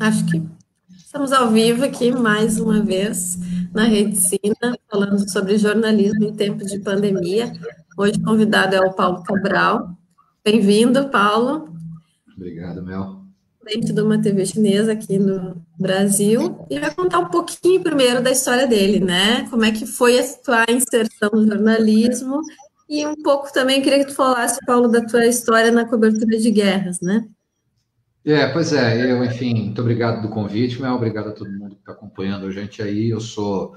Acho que estamos ao vivo aqui mais uma vez na Rede Sina, falando sobre jornalismo em tempos de pandemia. Hoje o convidado é o Paulo Cabral. Bem-vindo, Paulo. Obrigado, Mel. Dentro de uma TV chinesa aqui no Brasil. E vai contar um pouquinho primeiro da história dele, né? Como é que foi a tua inserção no jornalismo e um pouco também queria que tu falasse, Paulo, da tua história na cobertura de guerras, né? É, pois é, eu, enfim, muito obrigado do convite, Mel, obrigado a todo mundo que está acompanhando a gente aí. Eu sou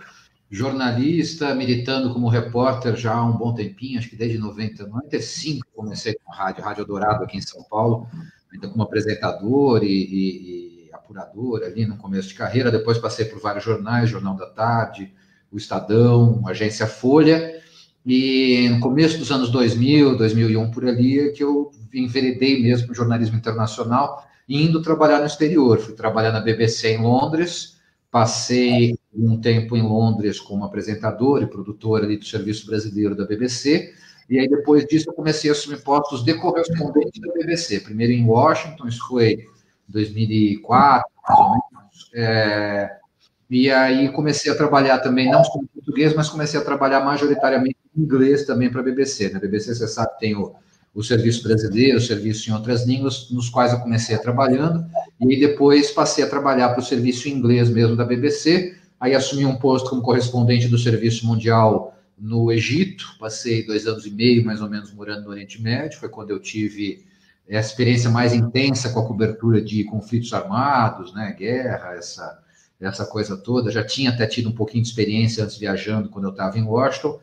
jornalista, militando como repórter já há um bom tempinho, acho que desde 90, 95 comecei com rádio, Rádio Dourado aqui em São Paulo, ainda como apresentador e, e, e apurador ali no começo de carreira, depois passei por vários jornais, Jornal da Tarde, o Estadão, Agência Folha, e no começo dos anos 2000, 2001 por ali, é que eu enveredei mesmo no jornalismo internacional, indo trabalhar no exterior. Fui trabalhar na BBC em Londres, passei um tempo em Londres como apresentador e produtor ali do Serviço Brasileiro da BBC, e aí depois disso eu comecei a assumir postos de correspondente da BBC, primeiro em Washington, isso foi 2004, mais ou menos, é, e aí comecei a trabalhar também, não só em português, mas comecei a trabalhar majoritariamente em inglês também para a BBC. Na BBC, você sabe, tem o o serviço brasileiro, o serviço em outras línguas, nos quais eu comecei trabalhando, e depois passei a trabalhar para o serviço inglês mesmo da BBC, aí assumi um posto como correspondente do Serviço Mundial no Egito, passei dois anos e meio, mais ou menos, morando no Oriente Médio, foi quando eu tive a experiência mais intensa com a cobertura de conflitos armados, né, guerra, essa, essa coisa toda, já tinha até tido um pouquinho de experiência antes viajando, quando eu estava em Washington,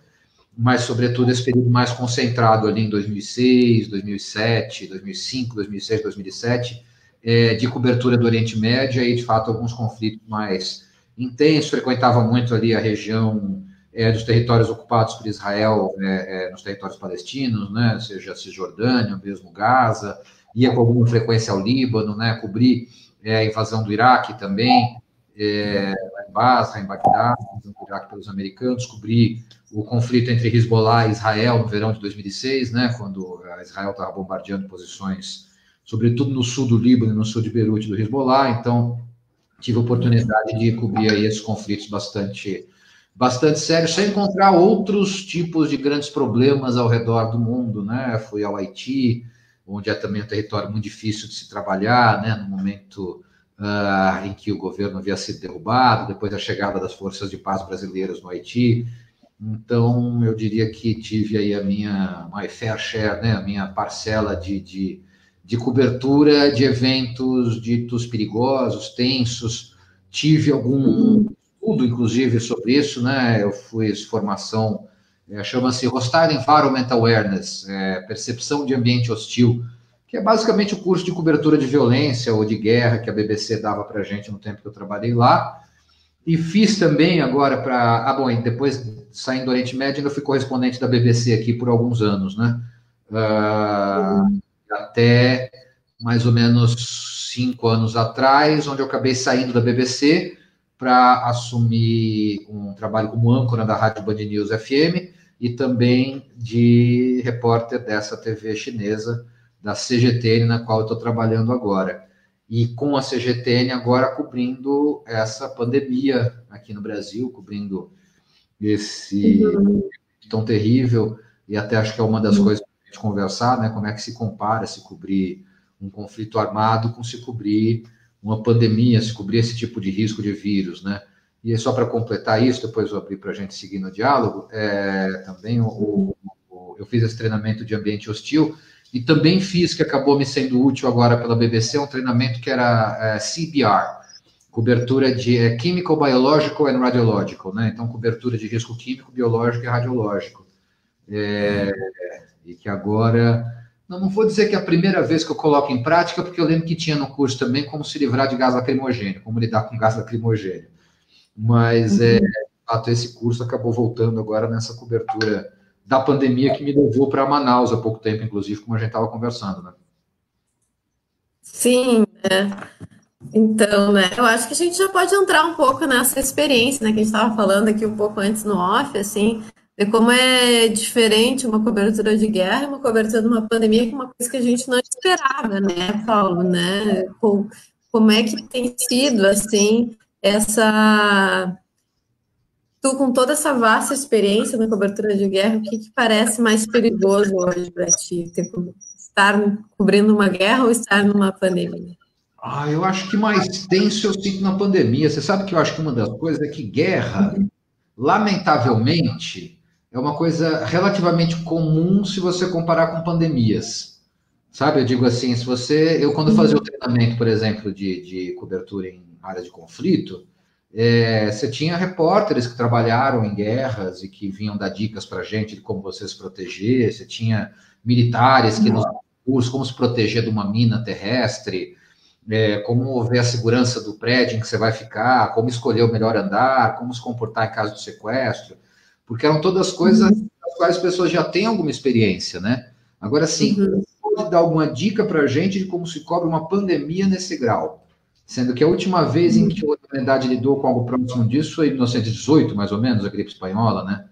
mas sobretudo esse período mais concentrado ali em 2006, 2007, 2005, 2006, 2007, é, de cobertura do Oriente Médio e de fato alguns conflitos mais intensos. Frequentava muito ali a região é, dos territórios ocupados por Israel, é, é nos territórios palestinos, né, seja Cisjordânia, mesmo Gaza, ia com alguma frequência ao Líbano, né, cobrir é, a invasão do Iraque também, é, em Basra, em Bagdá, invasão do Iraque pelos americanos, cobrir o conflito entre Hezbollah e Israel no verão de 2006, né, quando Israel estava bombardeando posições, sobretudo no sul do Líbano e no sul de Beirute do Hezbollah, então tive a oportunidade de cobrir aí esses conflitos bastante bastante sérios, sem encontrar outros tipos de grandes problemas ao redor do mundo, né, fui ao Haiti, onde é também um território muito difícil de se trabalhar, né, no momento uh, em que o governo havia sido derrubado, depois da chegada das forças de paz brasileiras no Haiti, então, eu diria que tive aí a minha my fair share, né, a minha parcela de, de, de cobertura de eventos ditos perigosos, tensos. Tive algum estudo, inclusive, sobre isso, né? Eu fiz formação, é, chama-se Hostile Environmental Awareness, é, Percepção de Ambiente Hostil, que é basicamente o curso de cobertura de violência ou de guerra que a BBC dava para a gente no tempo que eu trabalhei lá. E fiz também agora para. Ah, bom, e depois saindo do Oriente Médio, ainda fui correspondente da BBC aqui por alguns anos, né? Uh, até mais ou menos cinco anos atrás, onde eu acabei saindo da BBC para assumir um trabalho como âncora da Rádio Band News FM e também de repórter dessa TV chinesa, da CGTN, na qual eu estou trabalhando agora e com a CGTN agora cobrindo essa pandemia aqui no Brasil, cobrindo esse uhum. tão terrível, e até acho que é uma das uhum. coisas para a gente conversar, né? Como é que se compara se cobrir um conflito armado com se cobrir uma pandemia, se cobrir esse tipo de risco de vírus, né? E é só para completar isso, depois eu abrir para a gente seguir no diálogo, é, também o, o, eu fiz esse treinamento de ambiente hostil, e também fiz, que acabou me sendo útil agora pela BBC, um treinamento que era é, CBR, cobertura de é, Chemical, Biological and Radiological, né? Então, cobertura de risco químico, biológico e radiológico. É, e que agora, não, não vou dizer que é a primeira vez que eu coloco em prática, porque eu lembro que tinha no curso também como se livrar de gás lacrimogêneo, como lidar com gás lacrimogêneo. Mas, uhum. é, de fato, esse curso acabou voltando agora nessa cobertura da pandemia que me levou para Manaus há pouco tempo, inclusive, como a gente estava conversando, né? Sim, né? Então, né, eu acho que a gente já pode entrar um pouco nessa experiência, né, que a gente estava falando aqui um pouco antes no off, assim, de como é diferente uma cobertura de guerra uma cobertura de uma pandemia, que é uma coisa que a gente não esperava, né, Paulo, né, com, como é que tem sido, assim, essa... Tu, com toda essa vasta experiência na cobertura de guerra, o que, que parece mais perigoso hoje para ti? Tipo, estar cobrindo uma guerra ou estar numa pandemia? Ah, eu acho que mais tenso eu sinto na pandemia. Você sabe que eu acho que uma das coisas é que guerra, lamentavelmente, é uma coisa relativamente comum se você comparar com pandemias. Sabe, eu digo assim, se você. Eu, quando fazia o treinamento, por exemplo, de, de cobertura em área de conflito, é, você tinha repórteres que trabalharam em guerras e que vinham dar dicas para a gente de como você se proteger, você tinha militares que nos cursos, como se proteger de uma mina terrestre, é, como ver a segurança do prédio em que você vai ficar, como escolher o melhor andar, como se comportar em caso de sequestro, porque eram todas coisas uhum. das quais as pessoas já têm alguma experiência, né? Agora, sim, uhum pode dar alguma dica para a gente de como se cobre uma pandemia nesse grau? Sendo que a última vez em que a humanidade lidou com algo próximo disso foi em 1918, mais ou menos, a gripe espanhola, né?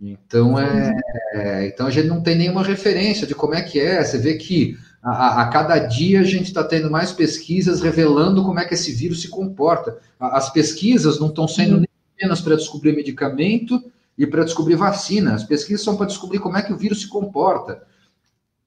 Então, é, é, então a gente não tem nenhuma referência de como é que é. Você vê que a, a cada dia a gente está tendo mais pesquisas revelando como é que esse vírus se comporta. As pesquisas não estão sendo nem apenas para descobrir medicamento e para descobrir vacina. As pesquisas são para descobrir como é que o vírus se comporta.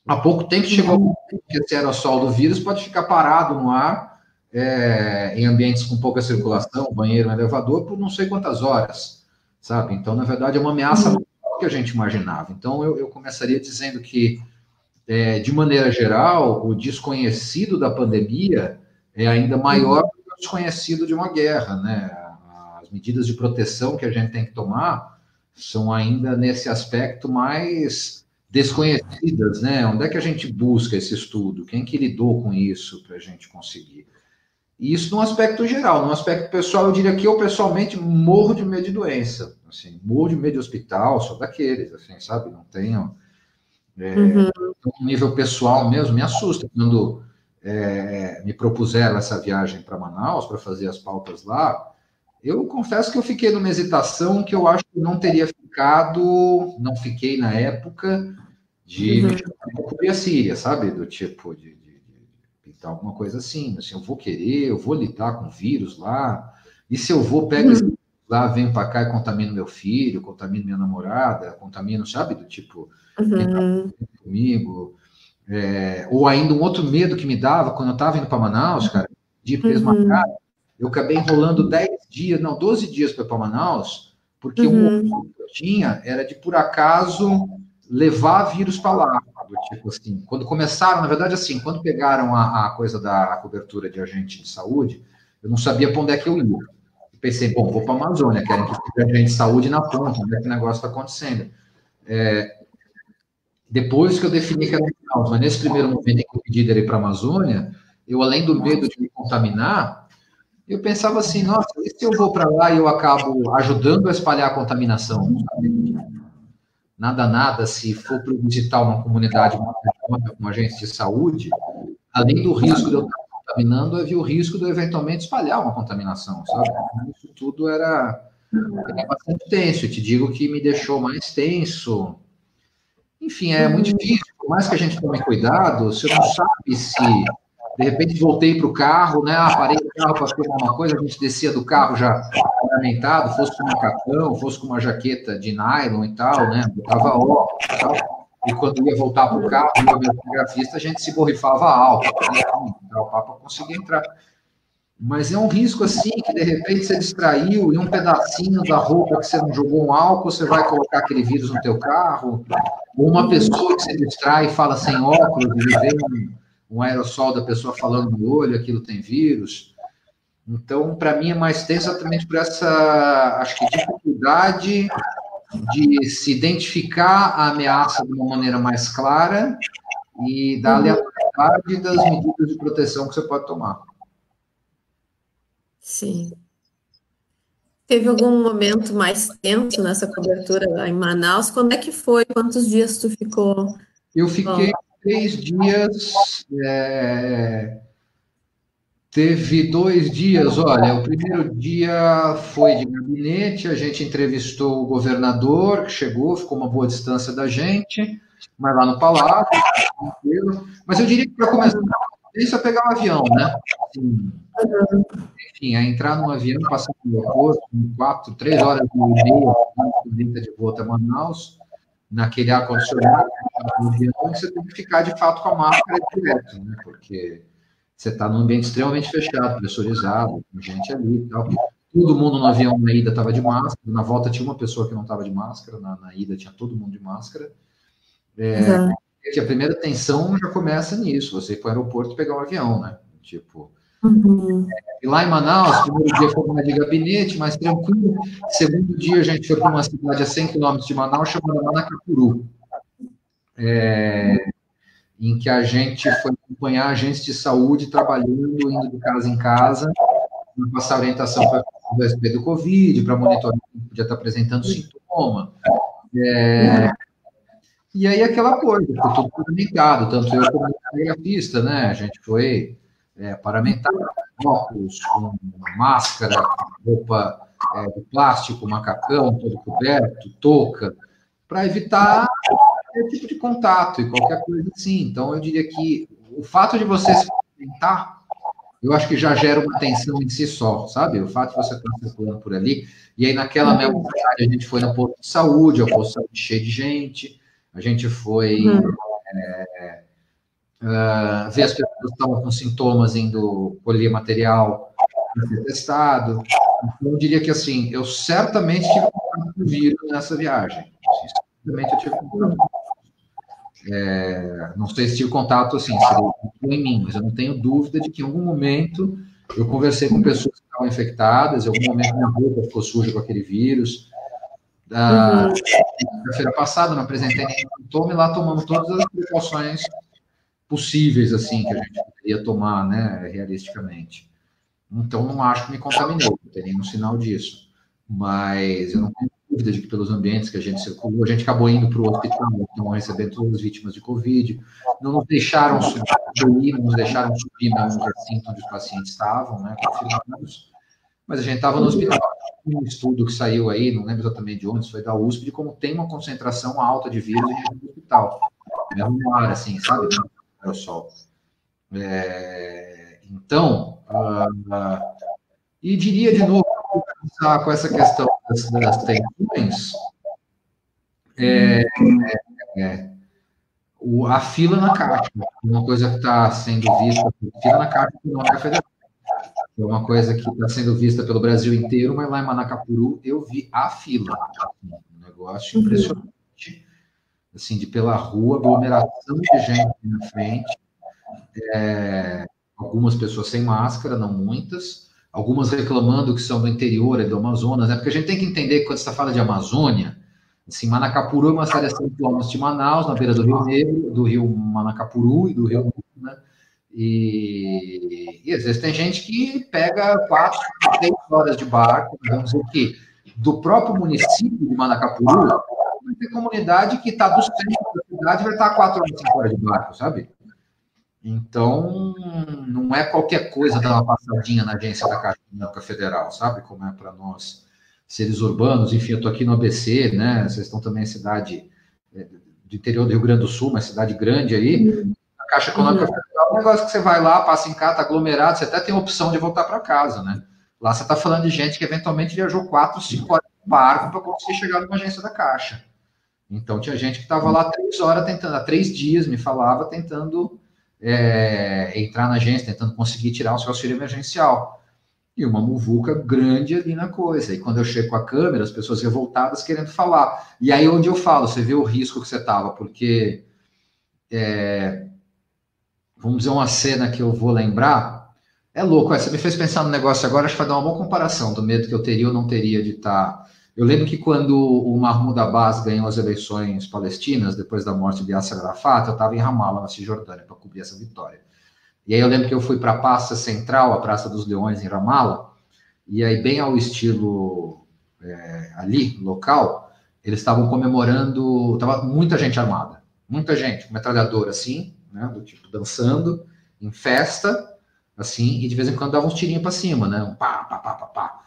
Há pouco tempo chegou que esse aerossol do vírus pode ficar parado no ar é, em ambientes com pouca circulação, banheiro, elevador, por não sei quantas horas, sabe? Então, na verdade, é uma ameaça uhum. maior que a gente imaginava. Então, eu, eu começaria dizendo que, é, de maneira geral, o desconhecido da pandemia é ainda maior do que o desconhecido de uma guerra, né? As medidas de proteção que a gente tem que tomar são ainda nesse aspecto mais desconhecidas, né? Onde é que a gente busca esse estudo? Quem que lidou com isso para a gente conseguir? E isso no aspecto geral, no aspecto pessoal, eu diria que eu pessoalmente morro de medo de doença, assim, morro de medo de hospital, sou daqueles, assim, sabe? Não tenho. É, uhum. No nível pessoal mesmo, me assusta quando é, me propuseram essa viagem para Manaus para fazer as pautas lá. Eu confesso que eu fiquei numa hesitação que eu acho que não teria ficado, não fiquei na época, de uhum. cobrir a Síria, sabe? Do tipo, de, pintar alguma coisa assim, assim, eu vou querer, eu vou lidar com vírus lá, e se eu vou, pego uhum. lá, venho para cá e contamino meu filho, contamino minha namorada, contamino, sabe? Do tipo, uhum. tá comigo. É, ou ainda um outro medo que me dava quando eu estava indo para Manaus, cara, de fez uhum. eu acabei enrolando 10 dias, não, 12 dias para Manaus, porque uhum. o que eu tinha era de por acaso levar vírus para lá. Do tipo assim, quando começaram, na verdade, assim, quando pegaram a, a coisa da cobertura de agente de saúde, eu não sabia para onde é que eu ia. pensei, bom, vou para a Amazônia, querem que seja agente de saúde na ponta, onde é que o negócio está acontecendo. É, depois que eu defini que era um mas nesse primeiro momento em que eu pedi ir para a Amazônia, eu, além do medo de me contaminar, eu pensava assim, nossa, e se eu vou para lá e eu acabo ajudando a espalhar a contaminação? Nada, nada, se for para visitar uma comunidade, uma, agência de saúde, além do risco de eu estar contaminando, havia o risco de eu eventualmente espalhar uma contaminação, sabe? Isso tudo era, era bastante tenso. Eu te digo que me deixou mais tenso. Enfim, é muito difícil. Por mais que a gente tome cuidado, você não sabe se de repente voltei para o carro, né? Ah, parei o carro para filmar uma coisa, a gente descia do carro já ornamentado, fosse com um macacão, fosse com uma jaqueta de nylon e tal, né? Botava óculos e tal. E quando ia voltar para o carro, o meu fotografista, a gente se borrifava alto? Então, para conseguir entrar. Mas é um risco assim que de repente você distraiu e um pedacinho da roupa que você não jogou um álcool, você vai colocar aquele vírus no teu carro. Ou uma pessoa que você distrai e fala sem óculos, e um, um aerossol da pessoa falando no olho, aquilo tem vírus. Então, para mim, é mais tenso exatamente por essa, acho que, dificuldade de se identificar a ameaça de uma maneira mais clara e da aleatoriedade das medidas de proteção que você pode tomar. Sim. Teve algum momento mais tenso nessa cobertura lá em Manaus? Quando é que foi? Quantos dias tu ficou? Eu fiquei três dias. É, teve dois dias. Olha, o primeiro dia foi de gabinete, a gente entrevistou o governador, que chegou, ficou uma boa distância da gente, mas lá no palácio. Mas eu diria que para começar, Isso é pegar um avião, né? Assim, enfim, é entrar num avião, passar no aeroporto, quatro, três horas e meia, de volta a Manaus, naquele ar-condicionado, você tem que ficar de fato com a máscara direto, né? Porque você está num ambiente extremamente fechado, pressurizado, com gente ali e tal. Todo mundo no avião na ida estava de máscara, na volta tinha uma pessoa que não estava de máscara, na, na, ida tinha todo mundo de máscara. É, uhum. que a primeira tensão já começa nisso, você ir para o aeroporto pegar um avião, né? Tipo. Uhum. E lá em Manaus, primeiro dia foi uma de gabinete, mais tranquilo. Segundo dia, a gente foi para uma cidade a 100 quilômetros de Manaus, chamada Manacapuru. É, em que a gente foi acompanhar agentes de saúde trabalhando, indo de casa em casa, passar orientação para o respeito do Covid, para monitorar quem podia estar apresentando sintoma. É, e aí aquela coisa, ficou tudo paramentado, tanto eu como o telegrafista, né? A gente foi é, paramentado, óculos, com máscara, roupa é, de plástico, macacão, todo coberto, touca, para evitar qualquer tipo de contato e qualquer coisa assim. Então, eu diria que o fato de você se alimentar, eu acho que já gera uma tensão em si só, sabe? O fato de você estar circulando por ali. E aí, naquela mesma cidade, a gente foi no posto de saúde, o posto de saúde cheio de gente, a gente foi uhum. é, uh, ver as pessoas que estavam com sintomas indo colher material para ser testado. Então, eu diria que, assim, eu certamente tive contato com o vírus nessa viagem. Certamente eu tive contato. É, não sei se tive contato, assim, em mim, mas eu não tenho dúvida de que em algum momento eu conversei com pessoas que estavam infectadas, em algum momento minha roupa ficou suja com aquele vírus, da uhum. feira passada, não apresentei nenhum sintoma e lá tomamos todas as precauções possíveis, assim, que a gente poderia tomar, né, realisticamente. Então, não acho que me contaminei, não tem nenhum sinal disso. Mas eu não tenho dúvida de que pelos ambientes que a gente circulou, a gente acabou indo para o hospital, então recebendo todas as vítimas de Covid, não nos deixaram subir, não nos deixaram subir na recinto onde os pacientes estavam, né, confirmados, mas a gente estava no hospital um estudo que saiu aí, não lembro exatamente de onde, foi da USP, de como tem uma concentração alta de vírus em hospital. É um ar, assim, sabe? Aerossol. É, então, uh, e diria de novo, com essa questão das, das tensões, é, é, o, a fila na caixa, uma coisa que está sendo vista, fila na caixa Econômica Federal é uma coisa que está sendo vista pelo Brasil inteiro, mas lá em Manacapuru eu vi a fila. Um negócio uhum. impressionante. Assim, de pela rua, aglomeração de gente na frente. É, algumas pessoas sem máscara, não muitas. Algumas reclamando que são do interior, do Amazonas, né? Porque a gente tem que entender que quando você fala de Amazônia, assim, Manacapuru é uma cidade a 100 quilômetros de Manaus, na beira do Rio Negro, do rio Manacapuru e do Rio né? E, e, às vezes tem gente que pega quatro, três horas de barco, vamos dizer que do próprio município de Manacapuru, vai ter comunidade que está do centro da cidade vai estar tá quatro horas, cinco horas de barco, sabe? Então, não é qualquer coisa dar uma passadinha na agência da Caixa Econômica Federal, sabe? Como é para nós, seres urbanos. Enfim, eu estou aqui no ABC, né? Vocês estão também em cidade é, do interior do Rio Grande do Sul, uma cidade grande aí. A Caixa Econômica Federal um negócio que você vai lá, passa em casa, tá aglomerado, você até tem a opção de voltar para casa, né? Lá você está falando de gente que eventualmente viajou quatro, cinco horas de barco para conseguir chegar numa agência da Caixa. Então tinha gente que estava lá três horas tentando, há três dias me falava, tentando é, entrar na agência, tentando conseguir tirar o seu auxílio emergencial. E uma muvuca grande ali na coisa. E quando eu chego com a câmera, as pessoas revoltadas querendo falar. E aí onde eu falo, você vê o risco que você estava, porque é, vamos dizer, uma cena que eu vou lembrar. É louco, você me fez pensar no negócio agora, acho que vai dar uma boa comparação do medo que eu teria ou não teria de estar. Tá, eu lembro que quando o Mahmoud Abbas ganhou as eleições palestinas, depois da morte de Yasser Arafat, eu estava em Ramallah, na Cisjordânia, para cobrir essa vitória. E aí eu lembro que eu fui para a Praça Central, a Praça dos Leões, em Ramallah, e aí, bem ao estilo é, ali, local, eles estavam comemorando, estava muita gente armada, muita gente, metralhadora assim, né? Do tipo dançando em festa, assim, e de vez em quando dava uns tirinhos para cima, né? Um pá, pá, pá, pá, pá.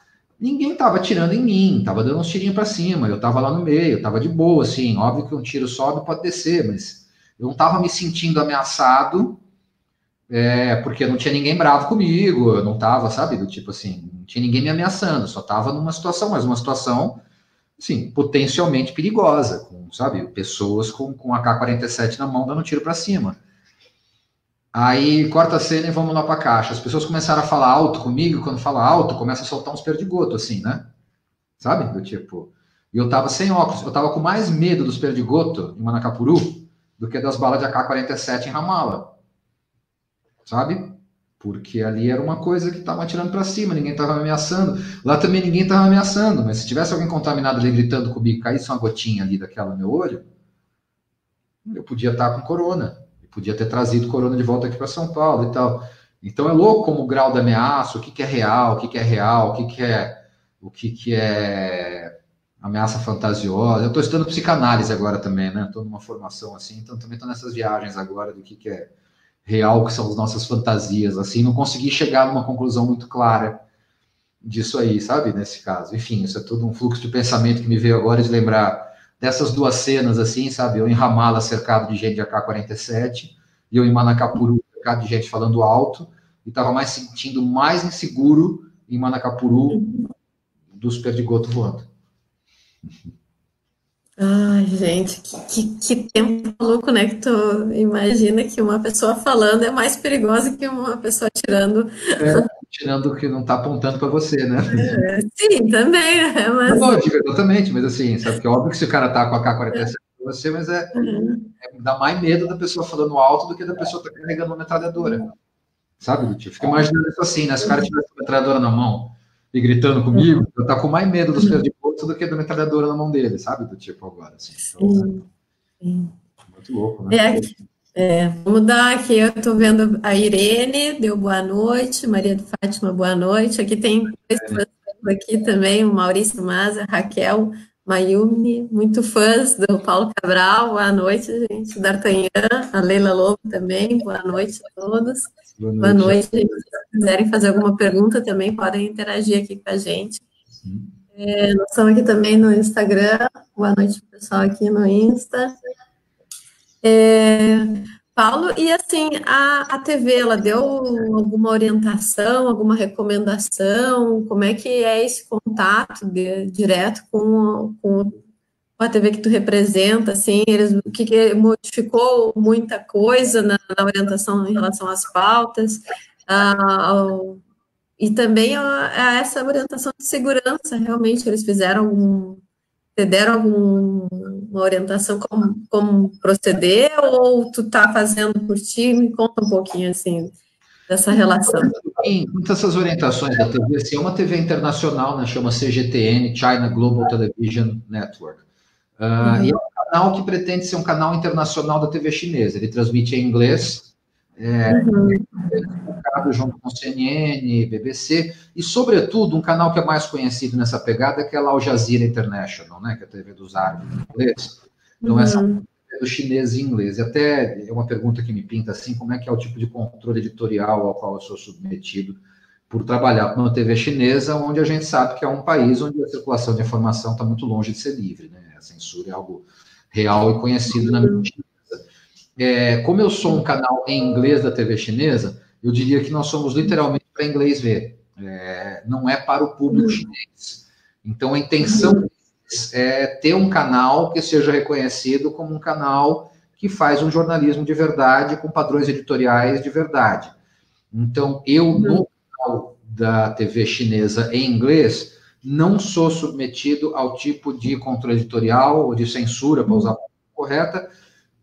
Ninguém tava tirando em mim, tava dando uns tirinhos para cima, eu tava lá no meio, tava de boa, assim, óbvio que um tiro sobe pode descer, mas eu não tava me sentindo ameaçado é, porque não tinha ninguém bravo comigo, eu não tava, sabe, do tipo assim, não tinha ninguém me ameaçando, só tava numa situação, mas uma situação, assim, potencialmente perigosa, com, sabe, pessoas com, com AK-47 na mão dando tiro para cima. Aí corta a cena e vamos lá para a caixa. As pessoas começaram a falar alto comigo, quando fala alto, começa a soltar uns perdigotos, assim, né? Sabe? Do tipo. E eu tava sem óculos, eu tava com mais medo dos perdigotos em Manacapuru do que das balas de AK-47 em Ramala. Sabe? Porque ali era uma coisa que tava atirando para cima, ninguém tava me ameaçando. Lá também ninguém tava me ameaçando, mas se tivesse alguém contaminado ali gritando comigo, caísse uma gotinha ali daquela no meu olho, eu podia estar tá com corona podia ter trazido Corona de volta aqui para São Paulo e tal. Então é louco como o grau da ameaça, o que, que é real, o que, que é real, o que, que é o que, que é ameaça fantasiosa. Eu estou estudando psicanálise agora também, né? Estou numa formação assim, então também estou nessas viagens agora do que, que é real, que são as nossas fantasias, assim, não consegui chegar numa conclusão muito clara disso aí, sabe? Nesse caso. Enfim, isso é tudo um fluxo de pensamento que me veio agora de lembrar dessas duas cenas, assim, sabe? Eu em Ramala cercado de gente de AK-47 e eu em Manacapuru cercado de gente falando alto e estava mais sentindo mais inseguro em Manacapuru dos perdigotos voando. Ai, gente, que, que, que, tempo maluco, né? Que tu imagina que uma pessoa falando é mais perigosa que uma pessoa tirando. É, tirando que não está apontando para você, né? É, sim, também, né? Mas... Não, exatamente, mas assim, sabe que é óbvio que se o cara tá com a K-47 para você, mas é, uhum. é, dá mais medo da pessoa falando alto do que da pessoa tá carregando uma metralhadora. Sabe, tipo, fica imaginando isso assim, né? Se o cara tivesse uma metralhadora na mão e gritando comigo, eu tá com mais medo dos pés de ponto do que da metralhadora na mão dele, sabe? Do tipo agora, assim. Então, sim. Sim. Muito louco, né? É, é, vamos dar aqui, eu estou vendo a Irene, deu boa noite, Maria de Fátima, boa noite. Aqui tem dois é. aqui também, o Maurício Maza, Raquel Mayumi, muito fãs do Paulo Cabral, boa noite, gente. D'Artagnan, a Leila Lobo também, boa noite a todos. Boa noite. Boa noite. Se quiserem fazer alguma pergunta também, podem interagir aqui com a gente. É, nós estamos aqui também no Instagram, boa noite pessoal aqui no Insta. É, Paulo, e assim, a, a TV, ela deu alguma orientação, alguma recomendação? Como é que é esse contato de, direto com, com a TV que tu representa, assim, eles, o que, que modificou muita coisa na, na, orientação em relação às pautas, ah, ao, e também a, a, essa orientação de segurança, realmente, eles fizeram algum, te deram alguma orientação como, como proceder ou tu tá fazendo por ti? Me conta um pouquinho assim dessa relação. Sim, muitas dessas orientações da TV, assim, é uma TV internacional, né, chama CGTN, China Global Television Network. Uh, uhum. E é um canal que pretende ser um canal internacional da TV chinesa. Ele transmite em inglês, é, uhum. junto com CNN, BBC, e, sobretudo, um canal que é mais conhecido nessa pegada, que é a Al Jazeera International, né, que é a TV dos árabes em inglês. Então, uhum. essa é do chinês e inglês. E até é uma pergunta que me pinta assim, como é que é o tipo de controle editorial ao qual eu sou submetido por trabalhar com uma TV chinesa, onde a gente sabe que é um país onde a circulação de informação está muito longe de ser livre, né? A censura é algo real e conhecido na mídia é, como eu sou um canal em inglês da TV chinesa, eu diria que nós somos literalmente para inglês ver. É, não é para o público uhum. chinês. Então, a intenção é ter um canal que seja reconhecido como um canal que faz um jornalismo de verdade, com padrões editoriais de verdade. Então, eu, uhum. no canal da TV chinesa em inglês, não sou submetido ao tipo de controle editorial ou de censura, para usar a palavra correta,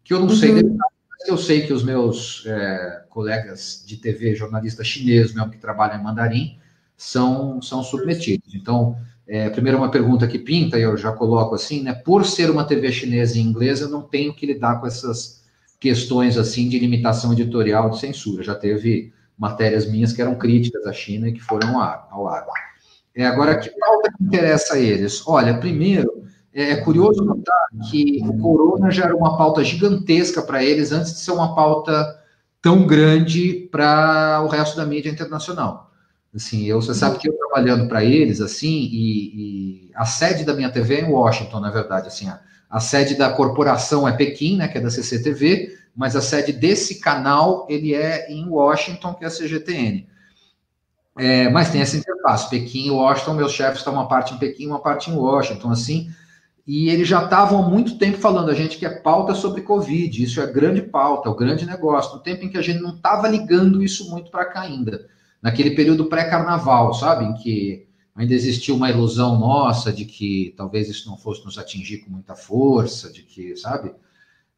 que eu não uhum. sei mas eu sei que os meus é, colegas de TV, jornalistas chineses mesmo que trabalham em mandarim, são, são submetidos. Então, é, primeiro uma pergunta que pinta, e eu já coloco assim, né? Por ser uma TV chinesa em inglês, eu não tenho que lidar com essas questões assim de limitação editorial, de censura. Já teve matérias minhas que eram críticas à China e que foram ao ar. É, agora, que pauta que interessa a eles? Olha, primeiro, é, é curioso notar que o corona já era uma pauta gigantesca para eles antes de ser uma pauta tão grande para o resto da mídia internacional. Assim, eu, você sabe que eu trabalhando para eles, assim, e, e, a sede da minha TV é em Washington, na verdade, assim, a, a, sede da corporação é Pequim, né, que é da CCTV, mas a sede desse canal ele é em Washington, que é a CGTN. É, mas tem essa interface, Pequim e Washington, meus chefes estão uma parte em Pequim, uma parte em Washington, assim, e eles já estavam há muito tempo falando, a gente quer pauta sobre Covid, isso é grande pauta, é o grande negócio, no tempo em que a gente não estava ligando isso muito para cá ainda, naquele período pré-carnaval, sabe, em que ainda existia uma ilusão nossa de que talvez isso não fosse nos atingir com muita força, de que, sabe,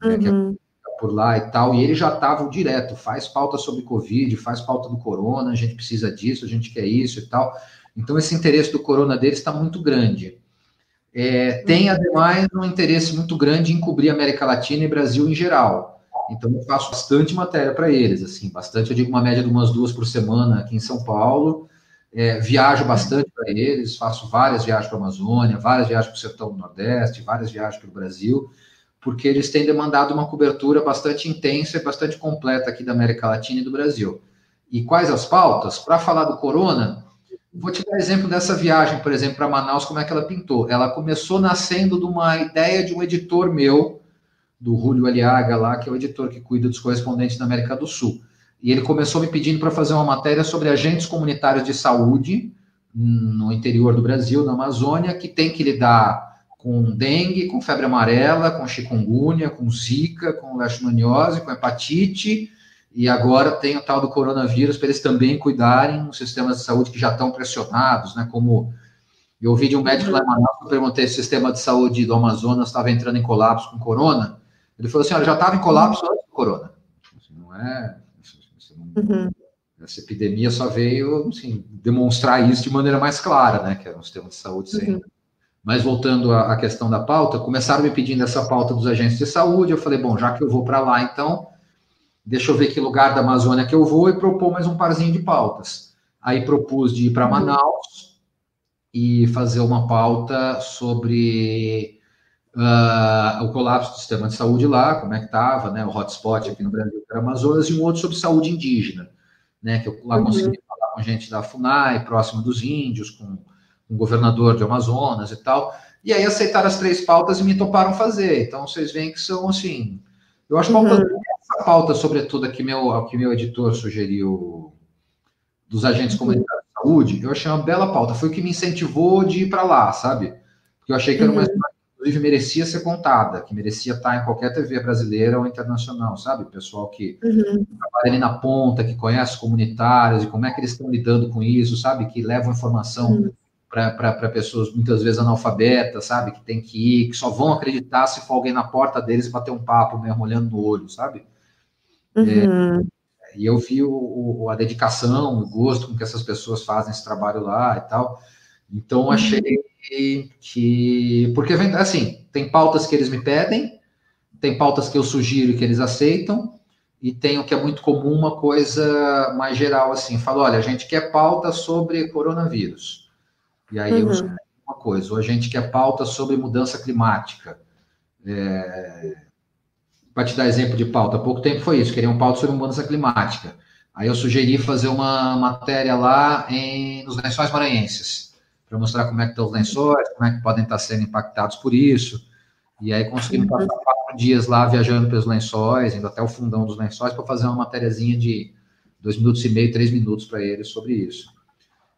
uhum. por lá e tal, e eles já estavam direto, faz pauta sobre Covid, faz pauta do corona, a gente precisa disso, a gente quer isso e tal. Então, esse interesse do corona deles está muito grande. É, tem, ademais, um interesse muito grande em cobrir América Latina e Brasil em geral. Então, eu faço bastante matéria para eles, assim, bastante, eu digo uma média de umas duas por semana aqui em São Paulo, é, viajo bastante para eles, faço várias viagens para a Amazônia, várias viagens para o sertão do Nordeste, várias viagens para o Brasil, porque eles têm demandado uma cobertura bastante intensa e bastante completa aqui da América Latina e do Brasil. E quais as pautas? Para falar do corona, vou te dar exemplo dessa viagem, por exemplo, para Manaus, como é que ela pintou. Ela começou nascendo de uma ideia de um editor meu, do Julio Aliaga lá, que é o editor que cuida dos correspondentes da América do Sul. E ele começou me pedindo para fazer uma matéria sobre agentes comunitários de saúde no interior do Brasil, na Amazônia, que tem que lidar com dengue, com febre amarela, com chikungunya, com zika, com leishmaniose, com hepatite, e agora tem o tal do coronavírus para eles também cuidarem dos sistemas de saúde que já estão pressionados, né? Como eu ouvi de um médico lá em Manaus, eu perguntei se o sistema de saúde do Amazonas estava entrando em colapso com corona. Ele falou assim: olha, já estava em colapso antes do corona. Assim, não é Uhum. Essa epidemia só veio assim, demonstrar isso de maneira mais clara, né? Que era um sistema de saúde sem. Uhum. Mas voltando à, questão da pauta, começaram me pedindo essa pauta dos agentes de saúde. Eu falei, bom, já que eu vou para lá, então, deixa eu ver que lugar da Amazônia que eu vou e propor mais um parzinho de pautas. Aí propus de ir para uhum. Manaus e fazer uma pauta sobre uh, o colapso do sistema de saúde lá, como é que estava, né, o hotspot aqui no Brasil, era Amazonas, e um outro sobre saúde indígena, né, que eu lá uhum. consegui falar com gente da FUNAI, próximo dos índios, com, com o governador de Amazonas e tal, e aí aceitaram as três pautas e me toparam fazer, então vocês veem que são, assim, eu acho uhum. Essa pauta, sobretudo, que meu, que meu editor sugeriu, dos agentes uhum. comunitários de saúde, eu achei uma bela pauta, foi o que me incentivou de ir para lá, sabe? Porque eu achei que era uma uhum inclusive merecia ser contada, que merecia estar em qualquer TV brasileira ou internacional, sabe? Pessoal que uhum. trabalha ali na ponta, que conhece comunitários e como é que eles estão lidando com isso, sabe? Que levam informação uhum. para pessoas muitas vezes analfabetas, sabe? Que tem que ir, que só vão acreditar se for alguém na porta deles bater um papo mesmo olhando no olho, sabe? Uhum. É, e eu vi o, o, a dedicação, o gosto com que essas pessoas fazem esse trabalho lá e tal. Então, achei que, porque assim, tem pautas que eles me pedem, tem pautas que eu sugiro que eles aceitam, e tem o que é muito comum, uma coisa mais geral, assim, falo, olha, a gente quer pauta sobre coronavírus. E aí uhum. eu uma coisa, ou a gente quer pauta sobre mudança climática. É... Para te dar exemplo de pauta, há pouco tempo foi isso, queriam pauta sobre mudança climática. Aí eu sugeri fazer uma matéria lá em, nos lençóis maranhenses para mostrar como é que estão os lençóis, como é que podem estar sendo impactados por isso. E aí conseguimos passar quatro dias lá viajando pelos lençóis, indo até o fundão dos lençóis para fazer uma matériazinha de dois minutos e meio, três minutos para eles sobre isso.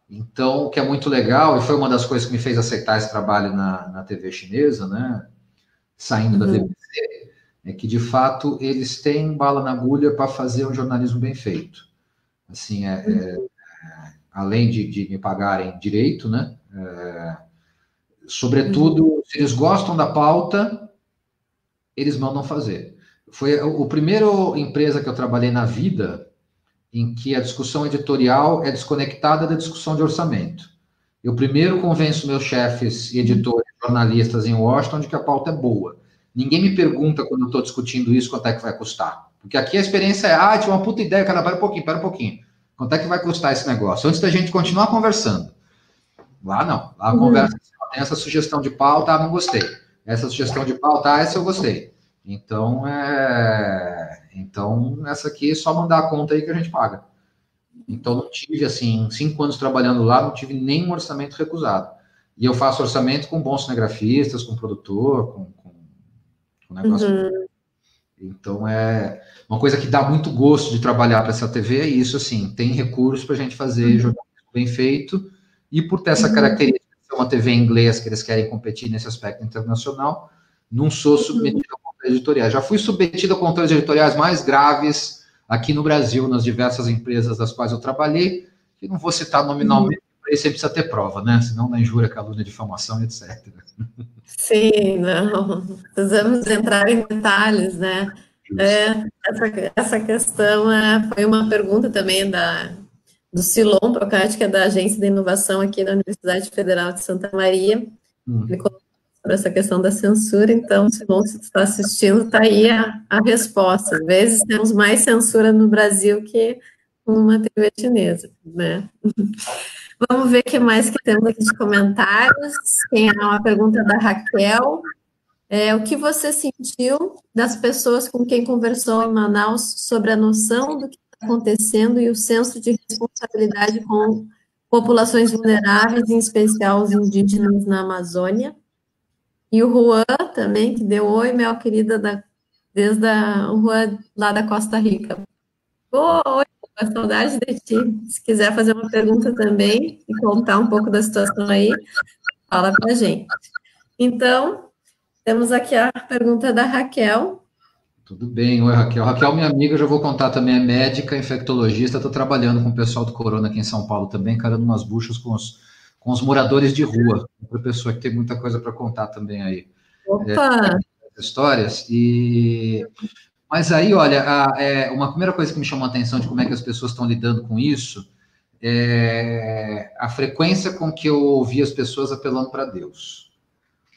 Então, o que é muito legal, e foi uma das coisas que me fez aceitar esse trabalho na, na TV chinesa, né? Saindo uhum. da BBC, é que de fato eles têm bala na agulha para fazer um jornalismo bem feito. Assim, é, é, é além de, de me pagarem direito, né? É, sobretudo, se eles gostam da pauta, eles mandam fazer. Foi o primeiro empresa que eu trabalhei na vida em que a discussão editorial é desconectada da discussão de orçamento. Eu primeiro convenço meus chefes e editores, jornalistas em Washington de que a pauta é boa. Ninguém me pergunta quando eu estou discutindo isso quanto é que vai custar. Porque aqui a experiência é, ah, tinha uma puta ideia, cara, para um pouquinho, para um pouquinho. Quanto é que vai custar esse negócio? Antes da gente continuar conversando. Lá não. Lá a uhum. conversa assim, tem essa sugestão de pauta, ah, não gostei. Essa sugestão de pauta, ah, essa eu gostei. Então, é... então, essa aqui é só mandar a conta aí que a gente paga. Então, não tive, assim, cinco anos trabalhando lá, não tive nenhum orçamento recusado. E eu faço orçamento com bons cinegrafistas, com produtor, com, com negócio. Uhum. Então é uma coisa que dá muito gosto de trabalhar para essa TV é isso, assim, tem recursos para a gente fazer uhum. jornalismo bem feito, e por ter essa uhum. característica de ser uma TV em inglês que eles querem competir nesse aspecto internacional, não sou submetido a controles editoriais. Já fui submetido a controles editoriais mais graves aqui no Brasil, nas diversas empresas das quais eu trabalhei, que não vou citar nominalmente, isso você precisa ter prova, né? Senão na injúria, calúnia, difamação, etc. Sim, não. Precisamos entrar em detalhes, né? É, essa, essa questão é, foi uma pergunta também da, do Silon Procati, que é da Agência de Inovação aqui da Universidade Federal de Santa Maria. Hum. Ele colocou sobre essa questão da censura, então, Silon, se está assistindo, está aí a, a resposta. Às vezes temos mais censura no Brasil que uma TV chinesa, né? Vamos ver o que mais que temos aqui de comentários. Tem uma pergunta da Raquel. É, o que você sentiu das pessoas com quem conversou em Manaus sobre a noção do que está acontecendo e o senso de responsabilidade com populações vulneráveis, em especial os indígenas na Amazônia? E o Juan também, que deu oi, minha querida, da, desde a, o Juan lá da Costa Rica. oi, com saudade de ti. Se quiser fazer uma pergunta também e contar um pouco da situação aí, fala para a gente. Então, temos aqui a pergunta da Raquel. Tudo bem, oi Raquel. Raquel, minha amiga, já vou contar também, é médica, infectologista, estou trabalhando com o pessoal do Corona aqui em São Paulo também, carando umas buchas com os, com os moradores de rua. Outra pessoa que tem muita coisa para contar também aí. Opa! É, histórias. E mas aí, olha, a, é, uma primeira coisa que me chamou a atenção de como é que as pessoas estão lidando com isso é a frequência com que eu ouvi as pessoas apelando para Deus.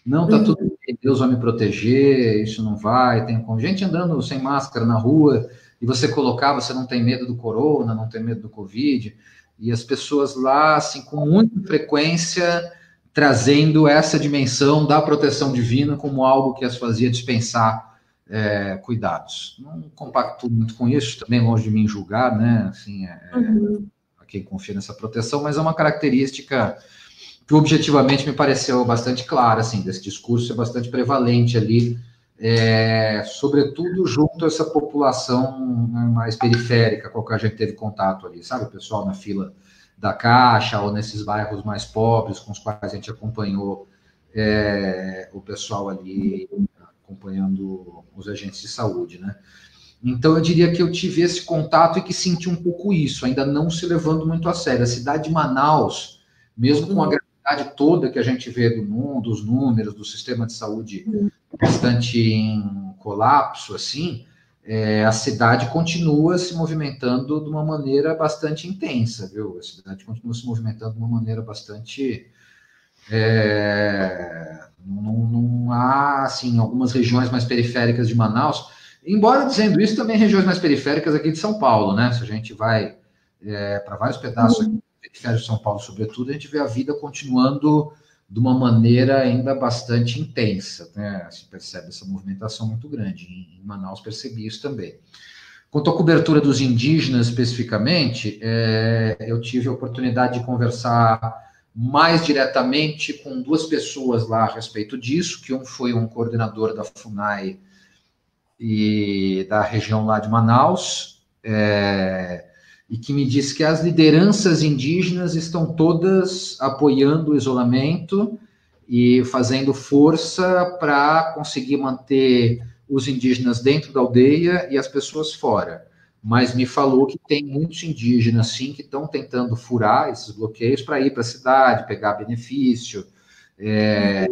Não, tá tudo bem, Deus vai me proteger, isso não vai. Tem gente andando sem máscara na rua e você colocar, você não tem medo do corona, não tem medo do Covid. E as pessoas lá, assim, com muita frequência, trazendo essa dimensão da proteção divina como algo que as fazia dispensar é, cuidados. Não compacto muito com isso, também longe de mim julgar, né? Assim, é, é, uhum. a quem confia nessa proteção, mas é uma característica que objetivamente me pareceu bastante clara, assim, desse discurso é bastante prevalente ali, é, sobretudo junto a essa população mais periférica com a que a gente teve contato ali, sabe? O pessoal na fila da Caixa ou nesses bairros mais pobres com os quais a gente acompanhou é, o pessoal ali acompanhando os agentes de saúde, né? Então eu diria que eu tive esse contato e que senti um pouco isso, ainda não se levando muito a sério. A cidade de Manaus, mesmo com a uhum. gravidade toda que a gente vê do mundo, dos números, do sistema de saúde uhum. bastante em colapso, assim, é, a cidade continua se movimentando de uma maneira bastante intensa, viu? A cidade continua se movimentando de uma maneira bastante é, não, não, há, assim, algumas regiões mais periféricas de Manaus, embora dizendo isso, também regiões mais periféricas aqui de São Paulo, né? Se a gente vai é, para vários pedaços periféricos de São Paulo, sobretudo, a gente vê a vida continuando de uma maneira ainda bastante intensa, né? Se percebe essa movimentação muito grande. Em, em Manaus percebi isso também. Quanto à cobertura dos indígenas especificamente, é, eu tive a oportunidade de conversar mais diretamente com duas pessoas lá a respeito disso, que um foi um coordenador da FUNAI e da região lá de Manaus, é, e que me disse que as lideranças indígenas estão todas apoiando o isolamento e fazendo força para conseguir manter os indígenas dentro da aldeia e as pessoas fora mas me falou que tem muitos indígenas, sim, que estão tentando furar esses bloqueios para ir para a cidade, pegar benefício, é,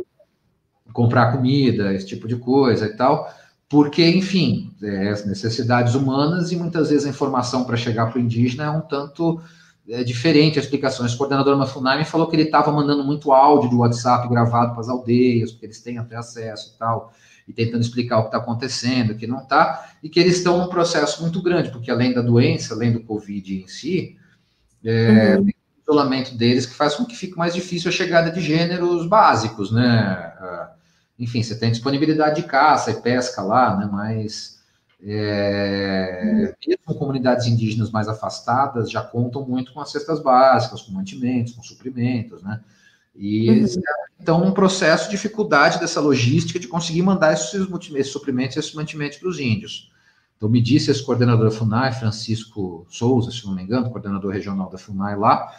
comprar comida, esse tipo de coisa e tal, porque, enfim, é, as necessidades humanas e muitas vezes a informação para chegar para o indígena é um tanto é, diferente a explicação. Esse coordenador da FUNAI me falou que ele estava mandando muito áudio do WhatsApp gravado para as aldeias, porque eles têm até acesso e tal e tentando explicar o que está acontecendo, o que não está, e que eles estão num processo muito grande, porque além da doença, além do Covid em si, é, uhum. tem o isolamento deles que faz com que fique mais difícil a chegada de gêneros básicos, né? Ah, enfim, você tem disponibilidade de caça e pesca lá, né? Mas é, uhum. mesmo comunidades indígenas mais afastadas já contam muito com as cestas básicas, com mantimentos, com suprimentos, né? E uhum. então um processo de dificuldade dessa logística de conseguir mandar esses, esses suprimentos, esses mantimentos para os índios. Então me disse esse coordenador da FUNAI, Francisco Souza, se não me engano, coordenador regional da FUNAI lá,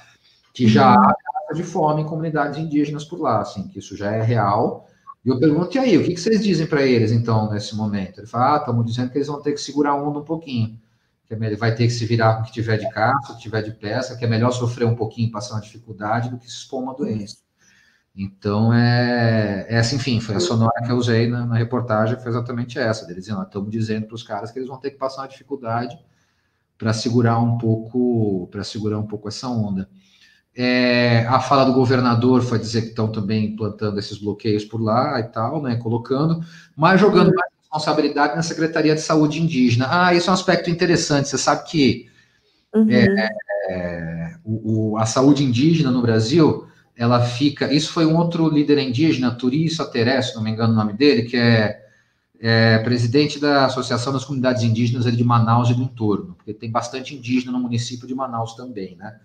que já uhum. há de fome em comunidades indígenas por lá, assim, que isso já é real. E eu pergunto, e aí, o que, que vocês dizem para eles, então, nesse momento? Ele fala, ah, estamos dizendo que eles vão ter que segurar a onda um pouquinho, que ele é vai ter que se virar com o que tiver de caça, o que tiver de pesca, que é melhor sofrer um pouquinho, passar uma dificuldade, do que se expor uma doença. Então, é, essa, enfim, foi a sonora que eu usei na, na reportagem, foi exatamente essa, deles dizendo, estamos dizendo para os caras que eles vão ter que passar uma dificuldade para segurar um pouco, para segurar um pouco essa onda. É, a fala do governador foi dizer que estão também implantando esses bloqueios por lá e tal, né? Colocando, mas jogando mais responsabilidade na Secretaria de Saúde Indígena. Ah, isso é um aspecto interessante. Você sabe que uhum. é, é, o, o, a saúde indígena no Brasil, ela fica. Isso foi um outro líder indígena, Turi Sateré, se não me engano o nome dele, que é, é, presidente da Associação das Comunidades Indígenas de Manaus e do entorno, porque tem bastante indígena no município de Manaus também, né?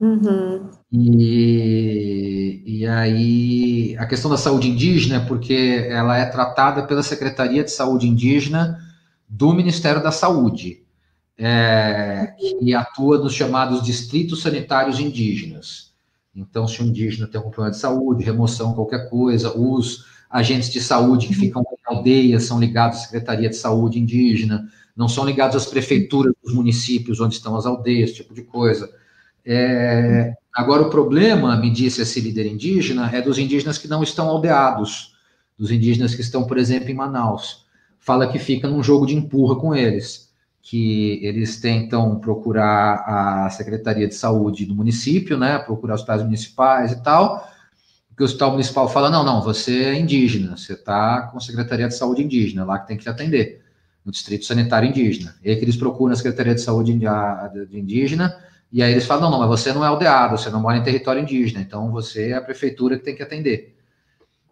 Uhum. E, e aí, a questão da saúde indígena, porque ela é tratada pela Secretaria de Saúde Indígena do Ministério da Saúde, é, que atua nos chamados distritos sanitários indígenas. Então, se um indígena tem um problema de saúde, remoção, qualquer coisa, os agentes de saúde que ficam em aldeias são ligados à Secretaria de Saúde Indígena, não são ligados às prefeituras dos municípios onde estão as aldeias, esse tipo de coisa é, agora, o problema, me disse esse líder indígena, é dos indígenas que não estão aldeados, dos indígenas que estão, por exemplo, em Manaus. Fala que fica num jogo de empurra com eles, que eles tentam procurar a Secretaria de Saúde do município, né, procurar os hospitais municipais e tal, que o hospital municipal fala, não, não, você é indígena, você está com a Secretaria de Saúde indígena, lá que tem que te atender, no Distrito Sanitário Indígena. E aí que eles procuram a Secretaria de Saúde indígena, e aí eles falam: não, não, mas você não é aldeado, você não mora em território indígena, então você é a prefeitura que tem que atender.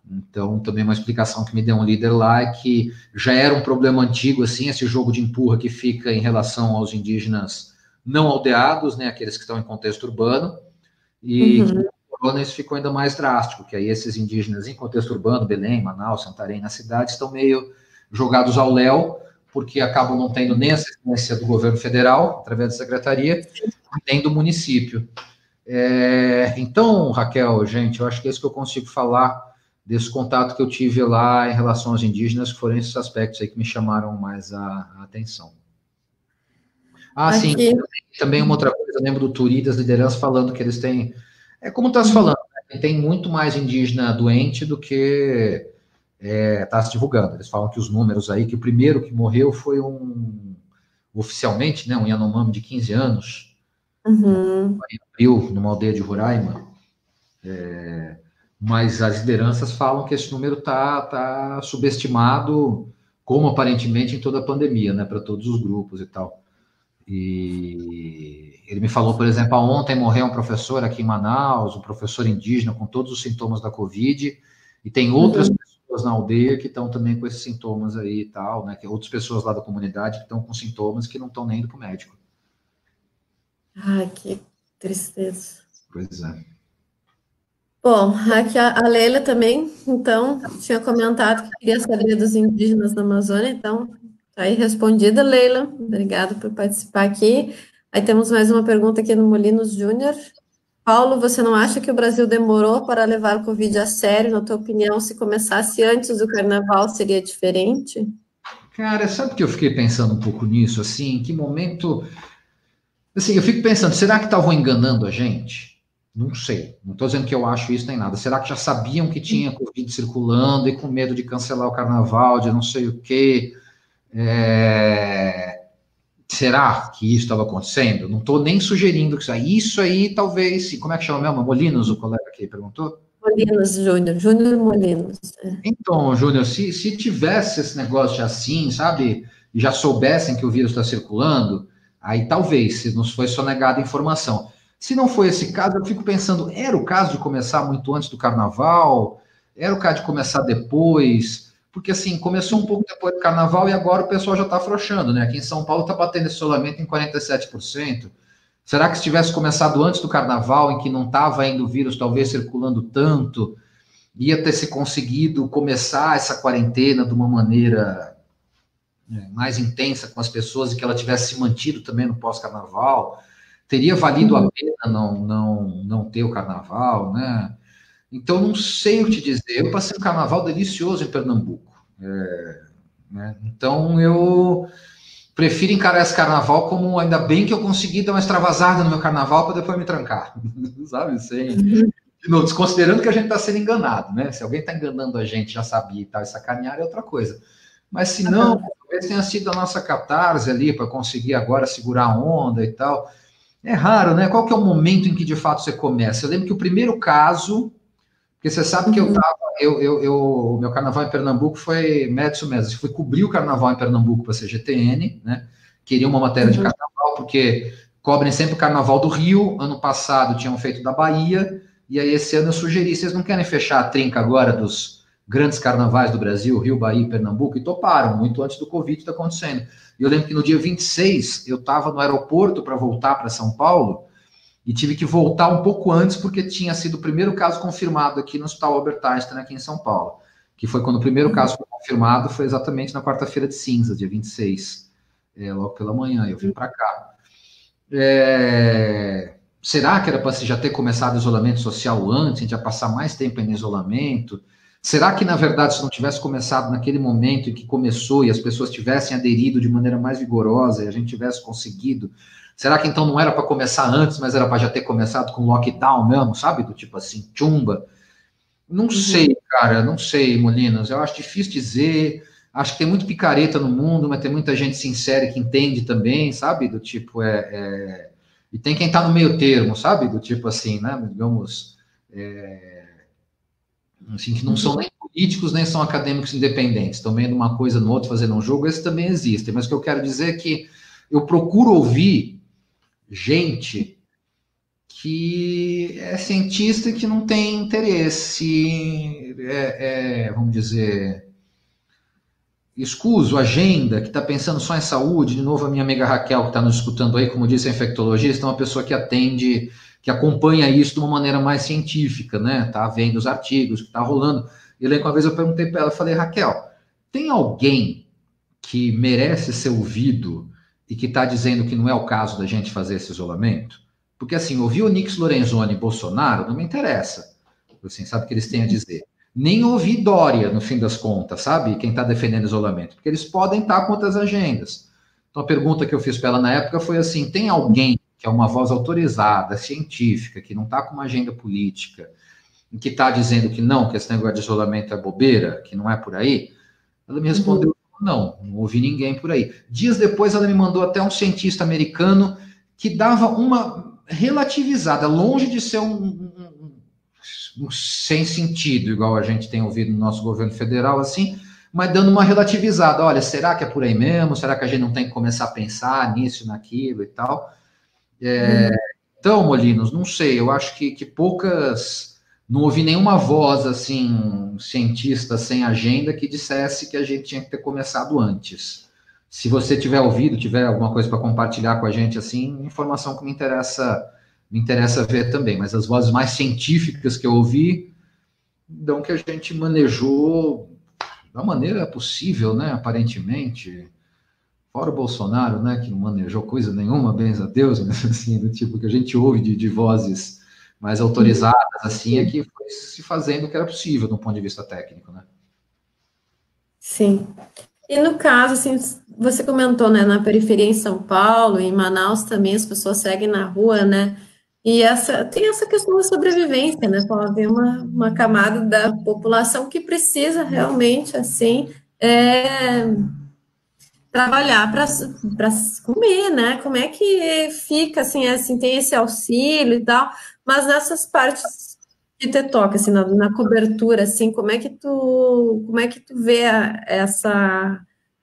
Então, também uma explicação que me deu um líder lá é que já era um problema antigo, assim, esse jogo de empurra que fica em relação aos indígenas não aldeados, né, aqueles que estão em contexto urbano, e uhum. corona isso ficou ainda mais drástico, que aí esses indígenas em contexto urbano, Belém, Manaus, Santarém, na cidade, estão meio jogados ao léu, porque acabam não tendo nem assistência do governo federal, através da secretaria, nem do município. É, então, Raquel, gente, eu acho que é isso que eu consigo falar desse contato que eu tive lá em relação aos indígenas, que foram esses aspectos aí que me chamaram mais a, a atenção. Ah, Aqui. sim, também, uma outra coisa, eu lembro do Turi das lideranças falando que eles têm, é como estás falando, né, tem muito mais indígena doente do que está é, tá se divulgando. Eles falam que os números aí, que o primeiro que morreu foi um, oficialmente, né, um Yanomami de 15 anos, uhum. em abril, numa aldeia de Roraima. É, mas as lideranças falam que esse número está tá subestimado, como aparentemente em toda a pandemia, né, para todos os grupos e tal. E ele me falou, por exemplo, ontem morreu um professor aqui em Manaus, um professor indígena com todos os sintomas da Covid, e tem outras uhum pessoas na aldeia que estão também com esses sintomas aí e tal, né? Que outras pessoas lá da comunidade que estão com sintomas que não estão nem indo para o médico. Ai, que tristeza. Pois é. Bom, aqui a Leila também, então, tinha comentado que queria saber dos indígenas da Amazônia, então, tá aí respondida, Leila. Obrigada por participar aqui. Aí temos mais uma pergunta aqui no Molinos Júnior. Paulo, você não acha que o Brasil demorou para levar o Covid a sério? Na tua opinião, se começasse antes do carnaval, seria diferente? Cara, sabe que eu fiquei pensando um pouco nisso, assim, em que momento... Assim, eu fico pensando, será que estavam enganando a gente? Não sei, não estou dizendo que eu acho isso nem nada. Será que já sabiam que tinha Covid circulando e com medo de cancelar o carnaval, de não sei o quê? É... Será que isso estava acontecendo? Não estou nem sugerindo que isso aí talvez. Como é que chama mesmo? Molinos, o colega que perguntou? Molinos Júnior, Júnior Molinos. É. Então, Júnior, se, se tivesse esse negócio assim, sabe, e já soubessem que o vírus está circulando, aí talvez, se nos foi só negada a informação. Se não foi esse caso, eu fico pensando, era o caso de começar muito antes do carnaval? Era o caso de começar depois? porque assim, começou um pouco depois do carnaval e agora o pessoal já está afrouxando, né? Aqui em São Paulo está batendo isolamento em 47%. Será que se tivesse começado antes do carnaval, em que não estava ainda o vírus talvez circulando tanto, ia ter se conseguido começar essa quarentena de uma maneira né, mais intensa com as pessoas e que ela tivesse se mantido também no pós-carnaval? Teria valido a uhum. pena não, não, não ter o carnaval, né? Então, não sei o que te dizer. Eu passei um carnaval delicioso em Pernambuco. É, né? Então, eu prefiro encarar esse carnaval como ainda bem que eu consegui dar uma extravasada no meu carnaval para depois me trancar, sabe? Sem, não, desconsiderando que a gente está sendo enganado, né? Se alguém está enganando a gente, já sabia e tal, e sacanear é outra coisa. Mas se não, talvez tenha sido a nossa catarse ali para conseguir agora segurar a onda e tal. É raro, né? Qual que é o momento em que de fato você começa? Eu lembro que o primeiro caso, porque você sabe que eu uhum. tava, eu, eu, eu o meu carnaval em Pernambuco foi médio mesmo, fui cobrir o carnaval em Pernambuco para a CGTN, né? Queria uma matéria de uhum. carnaval, porque cobrem sempre o carnaval do Rio, ano passado tinham feito da Bahia, e aí esse ano eu sugeri, vocês não querem fechar a trinca agora dos grandes carnavais do Brasil, Rio, Bahia e Pernambuco, e toparam, muito antes do Covid está acontecendo. E eu lembro que no dia 26, eu estava no aeroporto para voltar para São Paulo, e tive que voltar um pouco antes, porque tinha sido o primeiro caso confirmado aqui no Hospital Albert Einstein, aqui em São Paulo. Que foi quando o primeiro uhum. caso foi confirmado, foi exatamente na quarta-feira de cinza, dia 26, é, logo pela manhã. Eu vim para cá. É... Será que era para já ter começado o isolamento social antes, a gente ia passar mais tempo em isolamento? Será que, na verdade, se não tivesse começado naquele momento em que começou e as pessoas tivessem aderido de maneira mais vigorosa e a gente tivesse conseguido, será que então não era para começar antes, mas era para já ter começado com lockdown mesmo, sabe? Do tipo assim, chumba. Não uhum. sei, cara, não sei, Molinas. Eu acho difícil dizer. Acho que tem muito picareta no mundo, mas tem muita gente sincera que entende também, sabe? Do tipo, é. é... E tem quem está no meio termo, sabe? Do tipo assim, né? Digamos. É assim, que não são nem políticos, nem são acadêmicos independentes, estão vendo uma coisa no outro, fazendo um jogo, esses também existem. Mas o que eu quero dizer é que eu procuro ouvir gente que é cientista e que não tem interesse, é, é, vamos dizer, escuso, agenda, que está pensando só em saúde. De novo, a minha amiga Raquel, que está nos escutando aí, como disse, é infectologista, é uma pessoa que atende que acompanha isso de uma maneira mais científica, né? Tá vendo os artigos que tá rolando. E lembro uma vez eu perguntei para ela, falei, Raquel, tem alguém que merece ser ouvido e que está dizendo que não é o caso da gente fazer esse isolamento? Porque assim, ouvir o Nix Lorenzoni e Bolsonaro não me interessa. Assim, sabe o que eles têm a dizer? Nem ouvir Dória, no fim das contas, sabe? Quem está defendendo isolamento. Porque eles podem estar tá com outras agendas. Então a pergunta que eu fiz para ela na época foi assim: tem alguém que é uma voz autorizada, científica, que não está com uma agenda política, que está dizendo que não, que esse negócio de isolamento é bobeira, que não é por aí, ela me respondeu: uhum. não, não ouvi ninguém por aí. Dias depois, ela me mandou até um cientista americano que dava uma relativizada, longe de ser um, um, um sem sentido, igual a gente tem ouvido no nosso governo federal, assim, mas dando uma relativizada. Olha, será que é por aí mesmo? Será que a gente não tem que começar a pensar nisso, naquilo e tal? É, então, Molinos, não sei, eu acho que, que poucas. Não ouvi nenhuma voz assim, cientista sem agenda, que dissesse que a gente tinha que ter começado antes. Se você tiver ouvido, tiver alguma coisa para compartilhar com a gente, assim, informação que me interessa, me interessa ver também. Mas as vozes mais científicas que eu ouvi dão que a gente manejou da maneira possível, né? Aparentemente Fora o Bolsonaro, né, que não manejou coisa nenhuma, bens a Deus, mas assim, do tipo que a gente ouve de, de vozes mais autorizadas, assim, é que foi se fazendo o que era possível, do ponto de vista técnico, né? Sim. E no caso, assim, você comentou, né, na periferia em São Paulo, em Manaus também as pessoas seguem na rua, né, e essa, tem essa questão da sobrevivência, né, pode haver uma, uma camada da população que precisa realmente, assim, é, trabalhar para comer, né? Como é que fica assim, assim, tem esse auxílio e tal, mas nessas partes que te toca, assim, na, na, cobertura, assim, como é que tu, como é que tu vê a, essa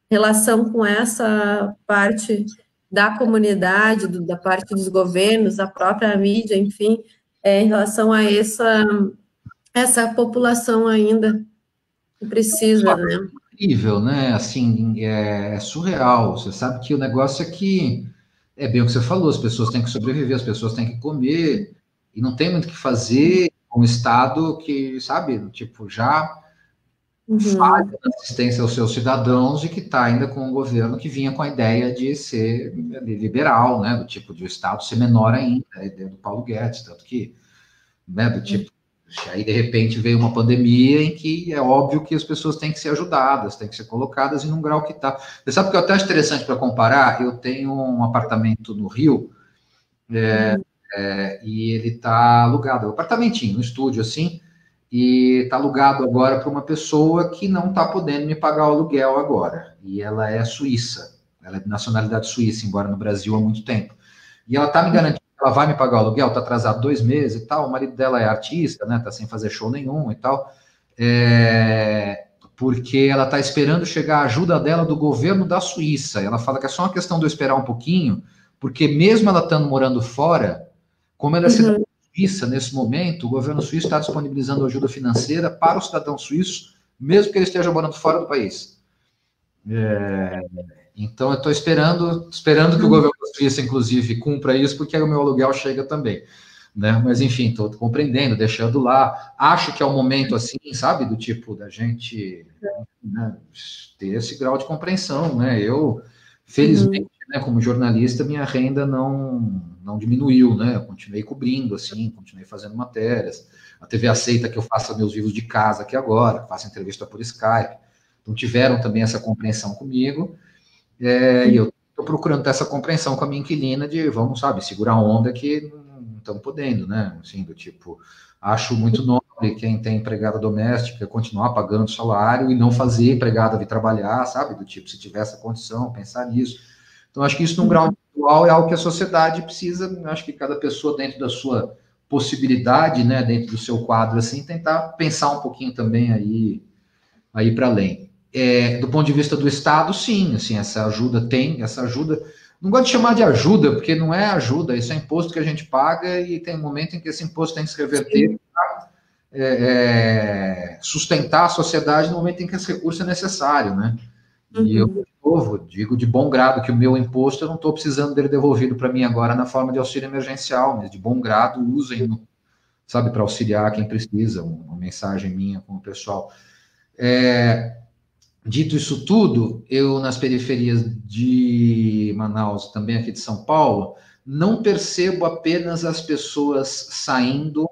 relação com essa parte da comunidade, do, da parte dos governos, da própria mídia, enfim, é, em relação a essa, essa população ainda que precisa, né? Incrível, né? Assim, é, é, surreal. Você sabe que o negócio é que é bem o que você falou, as pessoas têm que sobreviver, as pessoas têm que comer, e não tem muito o que fazer com um Estado que, sabe, tipo, já uhum. faz assistência aos seus cidadãos e que está ainda com um governo que vinha com a ideia de ser liberal, né, do tipo, de o Estado ser menor ainda, a ideia do Paulo Guedes, tanto que, né, do tipo, Aí, de repente, veio uma pandemia em que é óbvio que as pessoas têm que ser ajudadas, têm que ser colocadas em um grau que está. Você sabe que eu até acho interessante para comparar? Eu tenho um apartamento no Rio é, é, e ele está alugado, é um apartamentinho, um estúdio assim, e está alugado agora para uma pessoa que não está podendo me pagar o aluguel agora. E ela é suíça, ela é de nacionalidade suíça, embora no Brasil há muito tempo. E ela está me garantindo ela vai me pagar o aluguel, tá atrasado dois meses e tal, o marido dela é artista, né, tá sem fazer show nenhum e tal, é, porque ela tá esperando chegar a ajuda dela do governo da Suíça, ela fala que é só uma questão de eu esperar um pouquinho, porque mesmo ela estando morando fora, como ela é cidadã suíça nesse momento, o governo suíço está disponibilizando ajuda financeira para o cidadão suíço, mesmo que ele esteja morando fora do país. É, então, eu estou esperando, esperando que o governo da Suíça, inclusive, cumpra isso, porque aí o meu aluguel chega também. Né? Mas, enfim, estou compreendendo, deixando lá. Acho que é o um momento, assim, sabe, do tipo, da gente né, ter esse grau de compreensão, né? Eu, felizmente, uhum. né, como jornalista, minha renda não, não diminuiu, né? Eu continuei cobrindo, assim, continuei fazendo matérias. A TV aceita que eu faça meus vivos de casa aqui agora, faça entrevista por Skype. Então, tiveram também essa compreensão comigo. É, e eu estou procurando ter essa compreensão com a minha inquilina de, vamos, sabe, segurar a onda que não estamos podendo, né? Assim, do tipo, acho muito nobre quem tem empregada doméstica continuar pagando salário e não fazer empregada vir trabalhar, sabe? Do tipo, se tiver essa condição, pensar nisso. Então, acho que isso, num grau individual, é algo que a sociedade precisa, acho que cada pessoa, dentro da sua possibilidade, né, dentro do seu quadro, assim, tentar pensar um pouquinho também aí, aí para além. É, do ponto de vista do Estado, sim, assim, essa ajuda tem, essa ajuda. Não gosto de chamar de ajuda, porque não é ajuda, isso é imposto que a gente paga e tem um momento em que esse imposto tem que se reverter para é, é, sustentar a sociedade no momento em que esse recurso é necessário, né? Uhum. E eu, de novo, digo de bom grado que o meu imposto eu não estou precisando dele devolvido para mim agora na forma de auxílio emergencial, mas de bom grado usem, sabe, para auxiliar quem precisa, uma mensagem minha com o pessoal. É, Dito isso tudo, eu nas periferias de Manaus, também aqui de São Paulo, não percebo apenas as pessoas saindo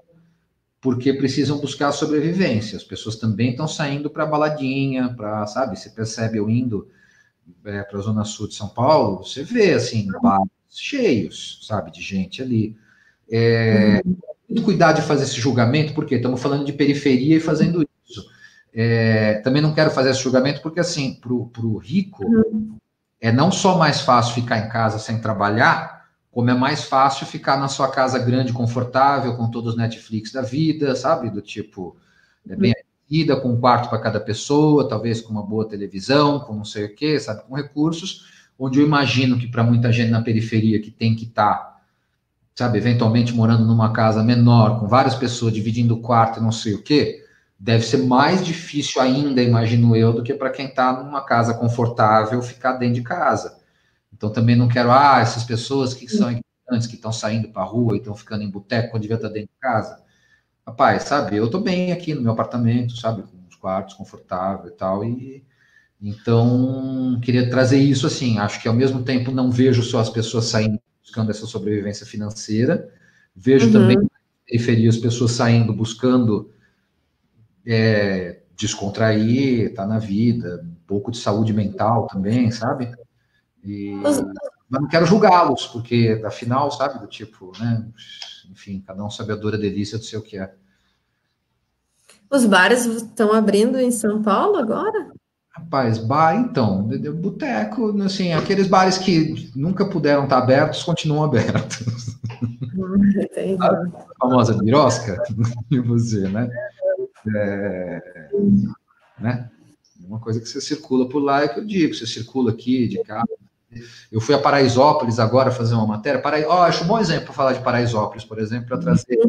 porque precisam buscar sobrevivência. As pessoas também estão saindo para baladinha, para, sabe, você percebe eu indo é, para a zona sul de São Paulo, você vê assim bares cheios, sabe, de gente ali. É, uhum. Muito cuidado de fazer esse julgamento, porque estamos falando de periferia e fazendo é, também não quero fazer esse julgamento, porque, assim, para o rico, uhum. é não só mais fácil ficar em casa sem trabalhar, como é mais fácil ficar na sua casa grande, confortável, com todos os Netflix da vida, sabe? Do tipo, é bem vida, com um quarto para cada pessoa, talvez com uma boa televisão, com não sei o quê, sabe? Com recursos, onde eu imagino que para muita gente na periferia que tem que estar, tá, sabe, eventualmente morando numa casa menor, com várias pessoas dividindo o quarto e não sei o quê, deve ser mais difícil ainda, imagino eu, do que para quem está numa casa confortável ficar dentro de casa. Então também não quero, ah, essas pessoas que são ignorantes, que estão saindo para a rua e estão ficando em boteco quando devia estar tá dentro de casa. Rapaz, sabe, eu estou bem aqui no meu apartamento, sabe, com os quartos confortável e tal, e então queria trazer isso assim, acho que ao mesmo tempo não vejo só as pessoas saindo buscando essa sobrevivência financeira, vejo uhum. também na periferia as pessoas saindo buscando é, descontrair, tá na vida, um pouco de saúde mental também, sabe? E, mas não quero julgá-los, porque afinal, sabe, do tipo, né? Enfim, cada um sabe a dura delícia do seu que é. Os bares estão abrindo em São Paulo agora? Rapaz, bar, então, boteco, assim, aqueles bares que nunca puderam estar abertos, continuam abertos. Entendi. A famosa birosca, e você, né? É, né? Uma coisa que você circula por lá é que eu digo, você circula aqui de carro. Eu fui a Paraisópolis agora fazer uma matéria. Para... Oh, acho um bom exemplo para falar de Paraisópolis, por exemplo, para trazer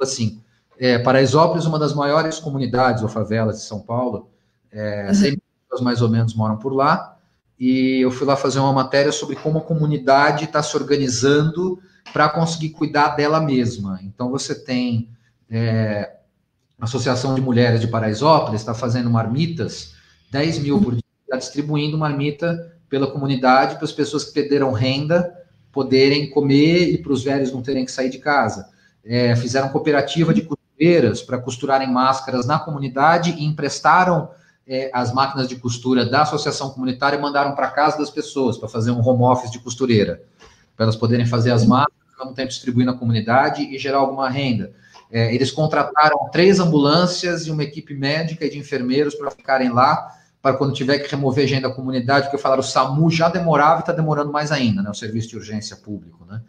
assim. É, Paraisópolis, uma das maiores comunidades ou favelas de São Paulo, é, 100 pessoas mais ou menos moram por lá. e eu fui lá fazer uma matéria sobre como a comunidade está se organizando para conseguir cuidar dela mesma. Então, você tem é, a Associação de Mulheres de Paraisópolis, está fazendo marmitas, 10 mil por dia, está distribuindo marmita pela comunidade para as pessoas que perderam renda poderem comer e para os velhos não terem que sair de casa. É, fizeram cooperativa de costureiras para costurarem máscaras na comunidade e emprestaram é, as máquinas de costura da associação comunitária e mandaram para casa das pessoas para fazer um home office de costureira, para elas poderem fazer as máscaras, ao mesmo tempo distribuir na comunidade e gerar alguma renda. É, eles contrataram três ambulâncias e uma equipe médica e de enfermeiros para ficarem lá, para quando tiver que remover gente da comunidade, porque falaram o SAMU já demorava e está demorando mais ainda, né, o serviço de urgência público, né?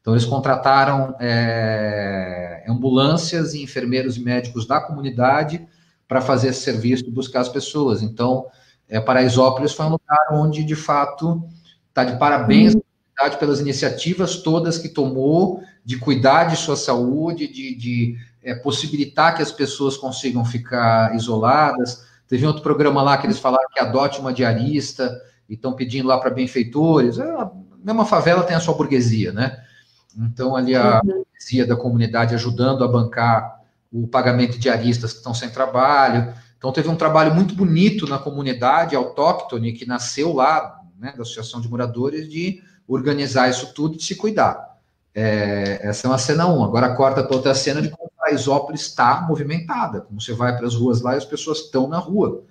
Então, eles contrataram é, ambulâncias e enfermeiros e médicos da comunidade para fazer esse serviço e buscar as pessoas. Então, é, Paraisópolis foi um lugar onde, de fato, está de parabéns uhum. Comunidade pelas iniciativas todas que tomou de cuidar de sua saúde, de, de é, possibilitar que as pessoas consigam ficar isoladas. Teve outro programa lá que eles falaram que adote uma diarista e estão pedindo lá para benfeitores. É, a mesma favela tem a sua burguesia, né? Então, ali a uhum. burguesia da comunidade ajudando a bancar o pagamento de aristas que estão sem trabalho. Então, teve um trabalho muito bonito na comunidade autóctone que nasceu lá, né, da Associação de Moradores, de organizar isso tudo e se cuidar. É, essa é uma cena 1. Um. Agora corta para outra cena de como a Isópolis está movimentada. Como você vai para as ruas lá e as pessoas estão na rua.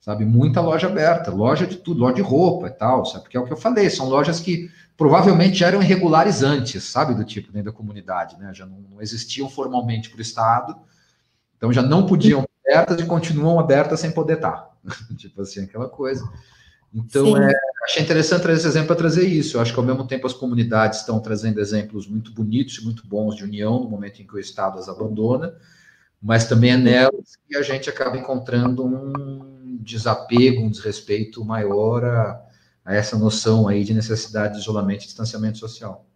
Sabe? Muita loja aberta, loja de tudo, loja de roupa e tal, sabe? Porque é o que eu falei, são lojas que provavelmente já eram irregulares antes, sabe, do tipo dentro da comunidade, né? Já não, não existiam formalmente para o Estado, então já não podiam abertas e continuam abertas sem poder estar. tipo assim, aquela coisa. Então, é, achei interessante trazer esse exemplo para trazer isso. Eu acho que, ao mesmo tempo, as comunidades estão trazendo exemplos muito bonitos e muito bons de união no momento em que o Estado as abandona, mas também é nelas que a gente acaba encontrando um desapego, um desrespeito maior a, a essa noção aí de necessidade de isolamento e distanciamento social.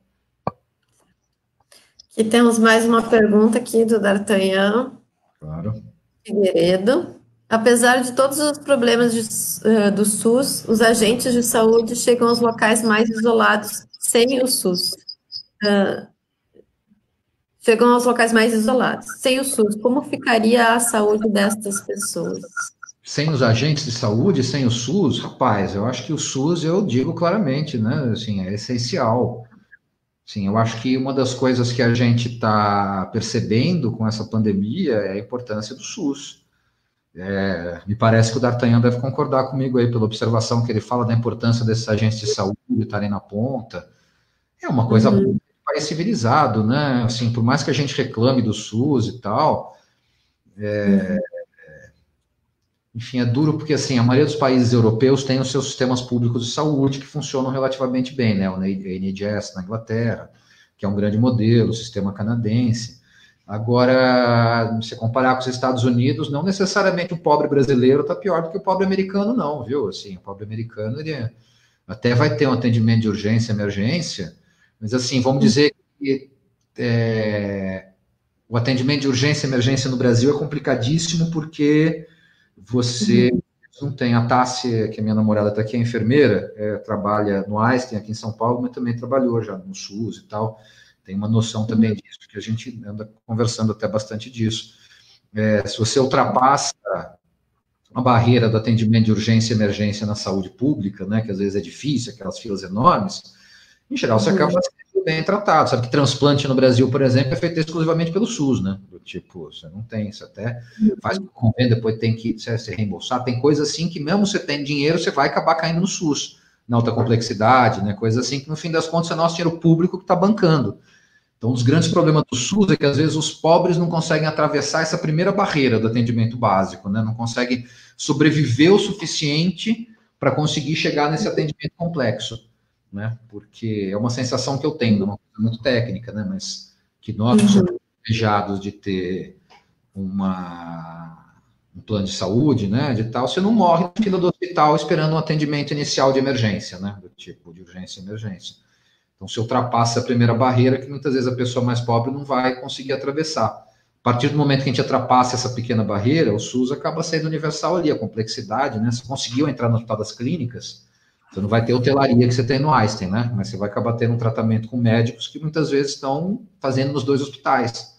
Aqui temos mais uma pergunta aqui do D'Artagnan. Claro. Figueiredo. Apesar de todos os problemas de, uh, do SUS, os agentes de saúde chegam aos locais mais isolados sem o SUS. Uh, chegam aos locais mais isolados. Sem o SUS, como ficaria a saúde destas pessoas? sem os agentes de saúde, sem o SUS, rapaz, eu acho que o SUS, eu digo claramente, né, assim, é essencial. Sim, eu acho que uma das coisas que a gente está percebendo com essa pandemia é a importância do SUS. É, me parece que o D'Artagnan deve concordar comigo aí pela observação que ele fala da importância desses agentes de saúde estarem na ponta. É uma coisa uhum. país civilizado, né? Assim, por mais que a gente reclame do SUS e tal, é, uhum enfim, é duro porque assim, a maioria dos países europeus tem os seus sistemas públicos de saúde que funcionam relativamente bem, né? O NHS na Inglaterra, que é um grande modelo, o sistema canadense. Agora, se comparar com os Estados Unidos, não necessariamente o pobre brasileiro está pior do que o pobre americano, não, viu? Assim, o pobre americano ele até vai ter um atendimento de urgência, emergência, mas assim, vamos dizer que é, o atendimento de urgência emergência no Brasil é complicadíssimo porque você não tem a Tássia, que é minha namorada está aqui, é enfermeira, é, trabalha no Einstein aqui em São Paulo, mas também trabalhou já no SUS e tal. Tem uma noção também uhum. disso, que a gente anda conversando até bastante disso. É, se você ultrapassa a barreira do atendimento de urgência e emergência na saúde pública, né, que às vezes é difícil, aquelas filas enormes, em geral você acaba sendo bem tratado. Sabe que transplante no Brasil, por exemplo, é feito exclusivamente pelo SUS, né? Do tipo, você não tem, isso até faz o convênio, depois tem que se reembolsar. Tem coisa assim que mesmo você tem dinheiro, você vai acabar caindo no SUS, na alta complexidade, né? Coisa assim que no fim das contas é nosso dinheiro público que está bancando. Então, um dos grandes problemas do SUS é que às vezes os pobres não conseguem atravessar essa primeira barreira do atendimento básico, né? Não conseguem sobreviver o suficiente para conseguir chegar nesse atendimento complexo né? Porque é uma sensação que eu tenho, uma coisa muito técnica, né? Mas que nós uhum. somos privilegiados de ter uma, um plano de saúde, né? De tal, você não morre na fila do hospital esperando um atendimento inicial de emergência, né? Do tipo de urgência e emergência. Então, se ultrapassa a primeira barreira, que muitas vezes a pessoa mais pobre não vai conseguir atravessar. A partir do momento que a gente ultrapassa essa pequena barreira, o SUS acaba sendo universal ali, a complexidade, né? Se conseguiu entrar no hospital das clínicas, Você não vai ter hotelaria que você tem no Einstein, né? Mas você vai acabar tendo um tratamento com médicos que muitas vezes estão fazendo nos dois hospitais.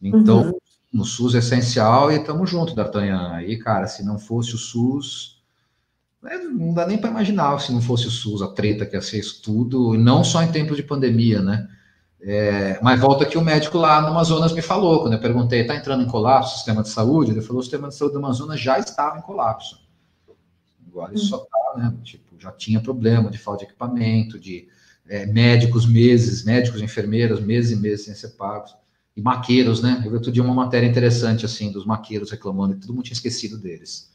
Então, uhum. no SUS é essencial e estamos juntos, D'Artagnan. Aí, cara, se não fosse o SUS, não dá nem para imaginar se não fosse o SUS, a treta que ia ser isso tudo, e não só em tempos de pandemia, né? É, mas volta que o médico lá no Amazonas me falou, quando eu perguntei, está entrando em colapso o sistema de saúde? Ele falou, o sistema de saúde do Amazonas já estava em colapso. Agora isso só está, né? Tipo, já tinha problema de falta de equipamento, de é, médicos meses, médicos, enfermeiras, meses e meses sem ser pagos. E maqueiros, né? Eu vi outro dia uma matéria interessante, assim, dos maqueiros reclamando que todo mundo tinha esquecido deles.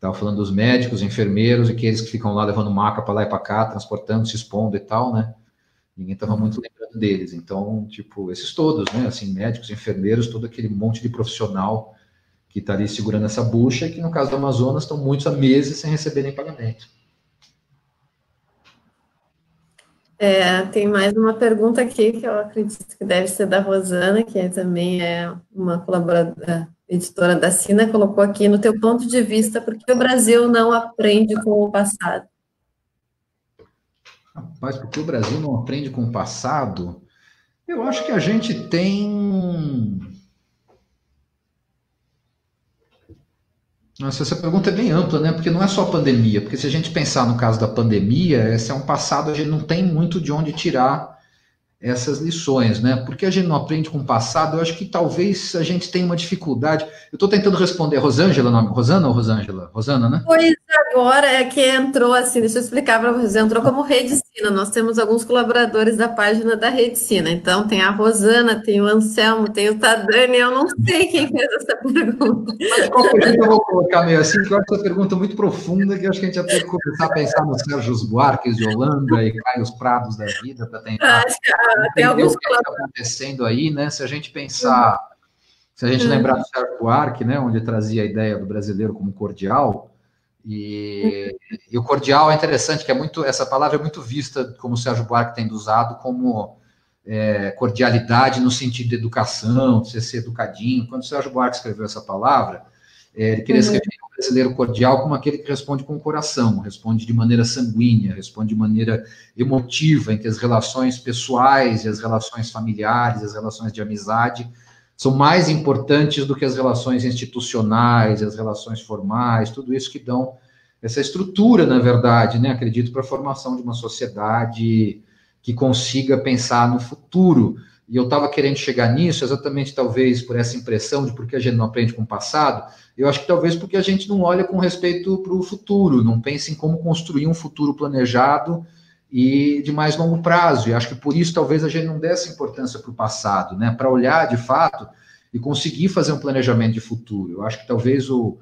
Estava falando dos médicos, enfermeiros, e aqueles que ficam lá levando maca para lá e para cá, transportando, se expondo e tal, né? Ninguém estava muito lembrando deles. Então, tipo, esses todos, né? Assim, médicos, enfermeiros, todo aquele monte de profissional que está ali segurando essa bucha, e que no caso do Amazonas estão muitos há meses sem receberem pagamento. É, tem mais uma pergunta aqui que eu acredito que deve ser da Rosana, que também é uma colaboradora, editora da Sina, colocou aqui no teu ponto de vista, por que o Brasil não aprende com o passado? Rapaz, porque o Brasil não aprende com o passado? Eu acho que a gente tem Nossa, essa pergunta é bem ampla, né? Porque não é só a pandemia. Porque se a gente pensar no caso da pandemia, esse é um passado, a gente não tem muito de onde tirar essas lições, né? Porque a gente não aprende com o passado, eu acho que talvez a gente tenha uma dificuldade. Eu estou tentando responder, Rosângela, nome? Rosana ou Rosângela? Rosana, né? Pois agora é que entrou assim, deixa eu explicar para vocês, entrou como Rede Sina. Nós temos alguns colaboradores da página da Rede Sina. Então tem a Rosana, tem o Anselmo, tem o Tadani, eu não sei quem fez essa pergunta. Mas qual pergunta eu vou colocar meio assim, que eu acho essa pergunta muito profunda, que eu acho que a gente já tem que começar a pensar no Sérgio Buarques de Holanda e Caio Prados da vida para tentar. Acho que tem alguns o que está acontecendo aí, né? Se a gente pensar, se a gente uhum. lembrar do Sérgio Buarque, né, onde trazia a ideia do brasileiro como cordial, e, uhum. e, o cordial é interessante, que é muito essa palavra é muito vista, como o Sérgio Buarque tem usado, como é, cordialidade no sentido de educação, de ser educadinho. Quando o Sérgio Buarque escreveu essa palavra, é, ele queria uhum. escrever um brasileiro cordial como aquele que responde com o coração, responde de maneira sanguínea, responde de maneira emotiva, em que as relações pessoais as relações familiares, as relações de amizade são mais importantes do que as relações institucionais, as relações formais, tudo isso que dão essa estrutura, na verdade, né, acredito, para a formação de uma sociedade que consiga pensar no futuro. E eu estava querendo chegar nisso exatamente, talvez, por essa impressão de porque a gente não aprende com o passado, eu acho que talvez porque a gente não olha com respeito para o futuro, não pensa em como construir um futuro planejado e de mais longo prazo. E acho que por isso talvez a gente não dê essa importância para o passado, né? Para olhar de fato e conseguir fazer um planejamento de futuro. Eu acho que talvez o,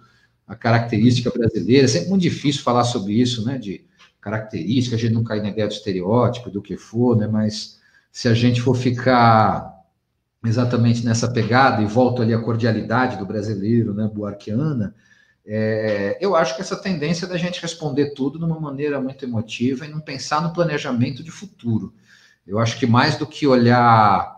a característica brasileira, é sempre muito difícil falar sobre isso, né? De característica, a gente não cai na ideia do estereótipo, do que for, né? Mas se a gente for ficar exatamente nessa pegada, e volto ali à cordialidade do brasileiro, né, buarquiana, é, eu acho que essa tendência da gente responder tudo de uma maneira muito emotiva e não pensar no planejamento de futuro. Eu acho que mais do que olhar.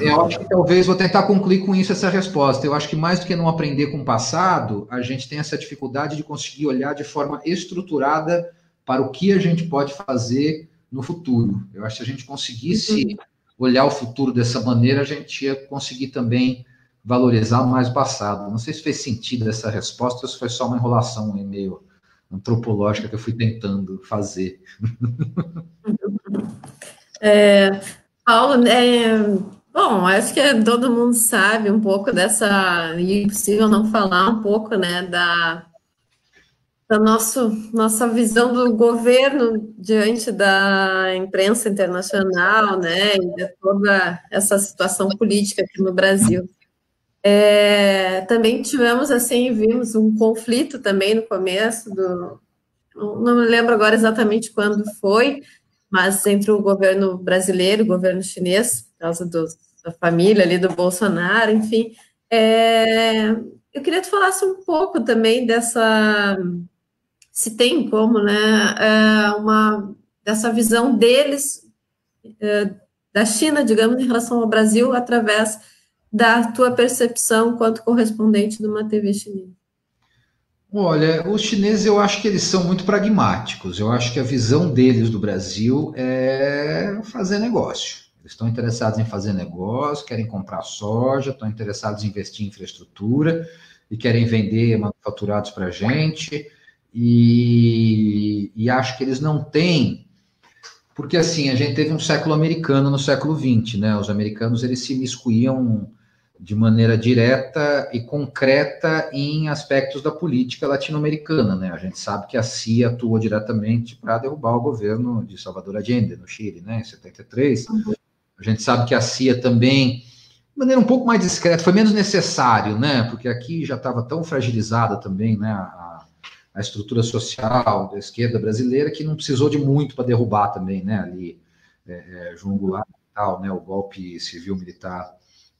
Eu acho que talvez vou tentar concluir com isso essa resposta. Eu acho que mais do que não aprender com o passado, a gente tem essa dificuldade de conseguir olhar de forma estruturada para o que a gente pode fazer no futuro. Eu acho que se a gente conseguisse uhum olhar o futuro dessa maneira, a gente ia conseguir também valorizar mais o passado. Não sei se fez sentido essa resposta ou se foi só uma enrolação meio antropológica que eu fui tentando fazer. É, Paulo, é, bom, acho que todo mundo sabe um pouco dessa, e é impossível não falar um pouco, né, da da nosso, nossa visão do governo diante da imprensa internacional, né, e de toda essa situação política aqui no Brasil. É, também tivemos, assim, vimos um conflito também no começo do, não me lembro agora exatamente quando foi, mas entre o governo brasileiro e o governo chinês, por causa do, da família ali do Bolsonaro, enfim. É, eu queria que tu falasse um pouco também dessa se tem como, né, é, uma dessa visão deles é, da China, digamos, em relação ao Brasil, através da tua percepção quanto correspondente de uma TV chinesa. Olha, os chineses eu acho que eles são muito pragmáticos. Eu acho que a visão deles do Brasil é fazer negócio. Eles estão interessados em fazer negócio, querem comprar soja, estão interessados em investir em infraestrutura e querem vender manufaturados para a gente. E, e acho que eles não têm porque assim a gente teve um século americano no século XX, né? Os americanos eles se miscuíam de maneira direta e concreta em aspectos da política latino-americana. Né? A gente sabe que a CIA atuou diretamente para derrubar o governo de Salvador Allende, no Chile, né, em 73. A gente sabe que a CIA também, de maneira um pouco mais discreta, foi menos necessário, né, porque aqui já estava tão fragilizada também né, a, a, estrutura social da esquerda brasileira que não precisou de muito para derrubar também, né, ali, é, é, e tal, né, o golpe civil-militar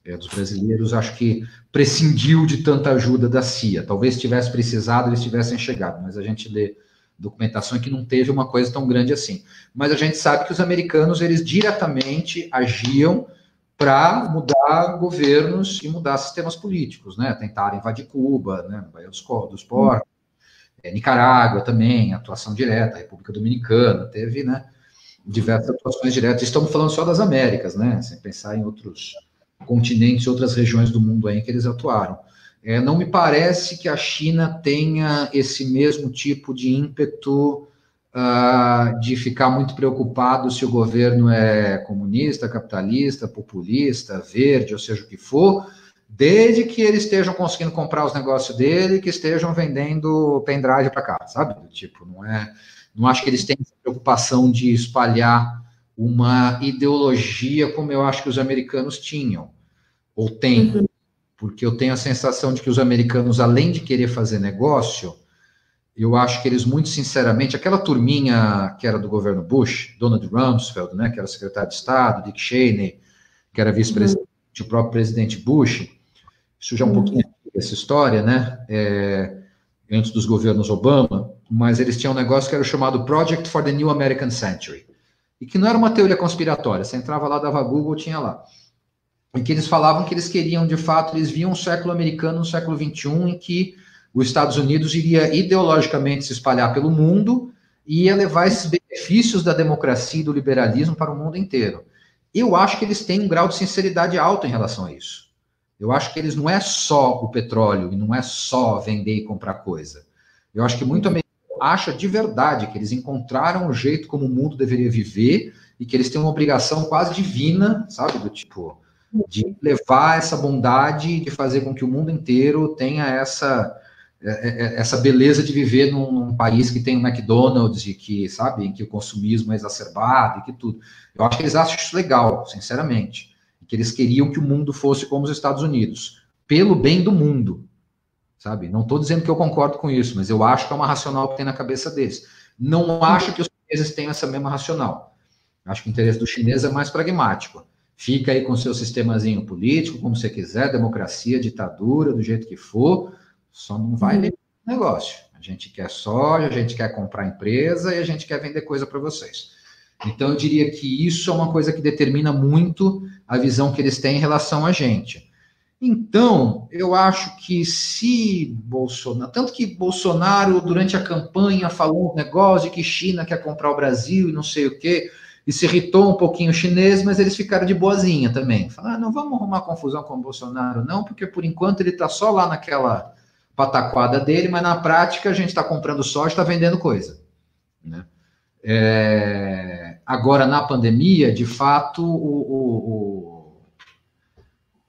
é, dos brasileiros, acho que prescindiu de tanta ajuda da CIA. Talvez tivesse precisado, eles tivessem chegado, mas a gente lê documentação que não teve uma coisa tão grande assim. Mas a gente sabe que os americanos, eles diretamente agiam para mudar governos e mudar sistemas políticos, né? Tentaram invadir Cuba, né? Baía dos, dos Porcos, Nicarágua também, atuação direta, República Dominicana, teve, né? Diversas atuações diretas. Estamos falando só das Américas, né? Sem pensar em outros continentes, outras regiões do mundo aí em que eles atuaram. É, não me parece que a China tenha esse mesmo tipo de ímpeto uh, de ficar muito preocupado se o governo é comunista, capitalista, populista, verde, ou seja o que for, desde que eles estejam conseguindo comprar os negócios dele, que estejam vendendo pendrive para cá, sabe? Tipo, não é, não acho que eles tenham preocupação de espalhar uma ideologia como eu acho que os americanos tinham, ou têm. Uhum. Porque eu tenho a sensação de que os americanos, além de querer fazer negócio, eu acho que eles, muito sinceramente, aquela turminha que era do governo Bush, Donald Rumsfeld, né, que era secretário de Estado, Dick Cheney, que era vice-presidente, uhum. O próprio presidente Bush, isso já é um uhum. pouquinho essa história, né, é, antes dos governos Obama, mas eles tinham um negócio que era chamado Project for the New American Century e que não era uma teoria conspiratória. Você entrava lá, dava Google, tinha lá. E que eles falavam que eles queriam, de fato, eles viam um século americano, um século XXI, em que os Estados Unidos iria ideologicamente se espalhar pelo mundo e ia levar esses benefícios da democracia e do liberalismo para o mundo inteiro. Eu acho que eles têm um grau de sinceridade alto em relação a isso. Eu acho que eles não é só o petróleo e não é só vender e comprar coisa. Eu acho que muito acha de verdade que eles encontraram o jeito como o mundo deveria viver e que eles têm uma obrigação quase divina, sabe, do tipo de levar essa bondade de fazer com que o mundo inteiro tenha essa essa beleza de viver num, num país que tem um McDonald's e que, sabe, em que o consumismo é exacerbado e que tudo. Eu acho que eles acham isso legal, sinceramente. Que eles queriam que o mundo fosse como os Estados Unidos, pelo bem do mundo, sabe? Não estou dizendo que eu concordo com isso, mas eu acho que é uma racional que tem na cabeça deles. Não acho que os chineses tenham essa mesma racional. Acho que o interesse do chinês é mais pragmático. Fica aí com seu sistemazinho político, como você quiser, democracia, ditadura, do jeito que for, só não vai uhum. negócio. A gente quer soja, a gente quer comprar empresa e a gente quer vender coisa para vocês. Então, eu diria que isso é uma coisa que determina muito a visão que eles têm em relação a gente. Então, eu acho que se Bolsonaro. Tanto que Bolsonaro, durante a campanha, falou um negócio de que China quer comprar o Brasil e não sei o quê, e se irritou um pouquinho o chinês, mas eles ficaram de boazinha também. Falaram, ah, não vamos arrumar confusão com o Bolsonaro, não, porque por enquanto ele está só lá naquela pataquada dele, mas na prática a gente está comprando soja, está vendendo coisa. Né? É... Agora, na pandemia, de fato, o,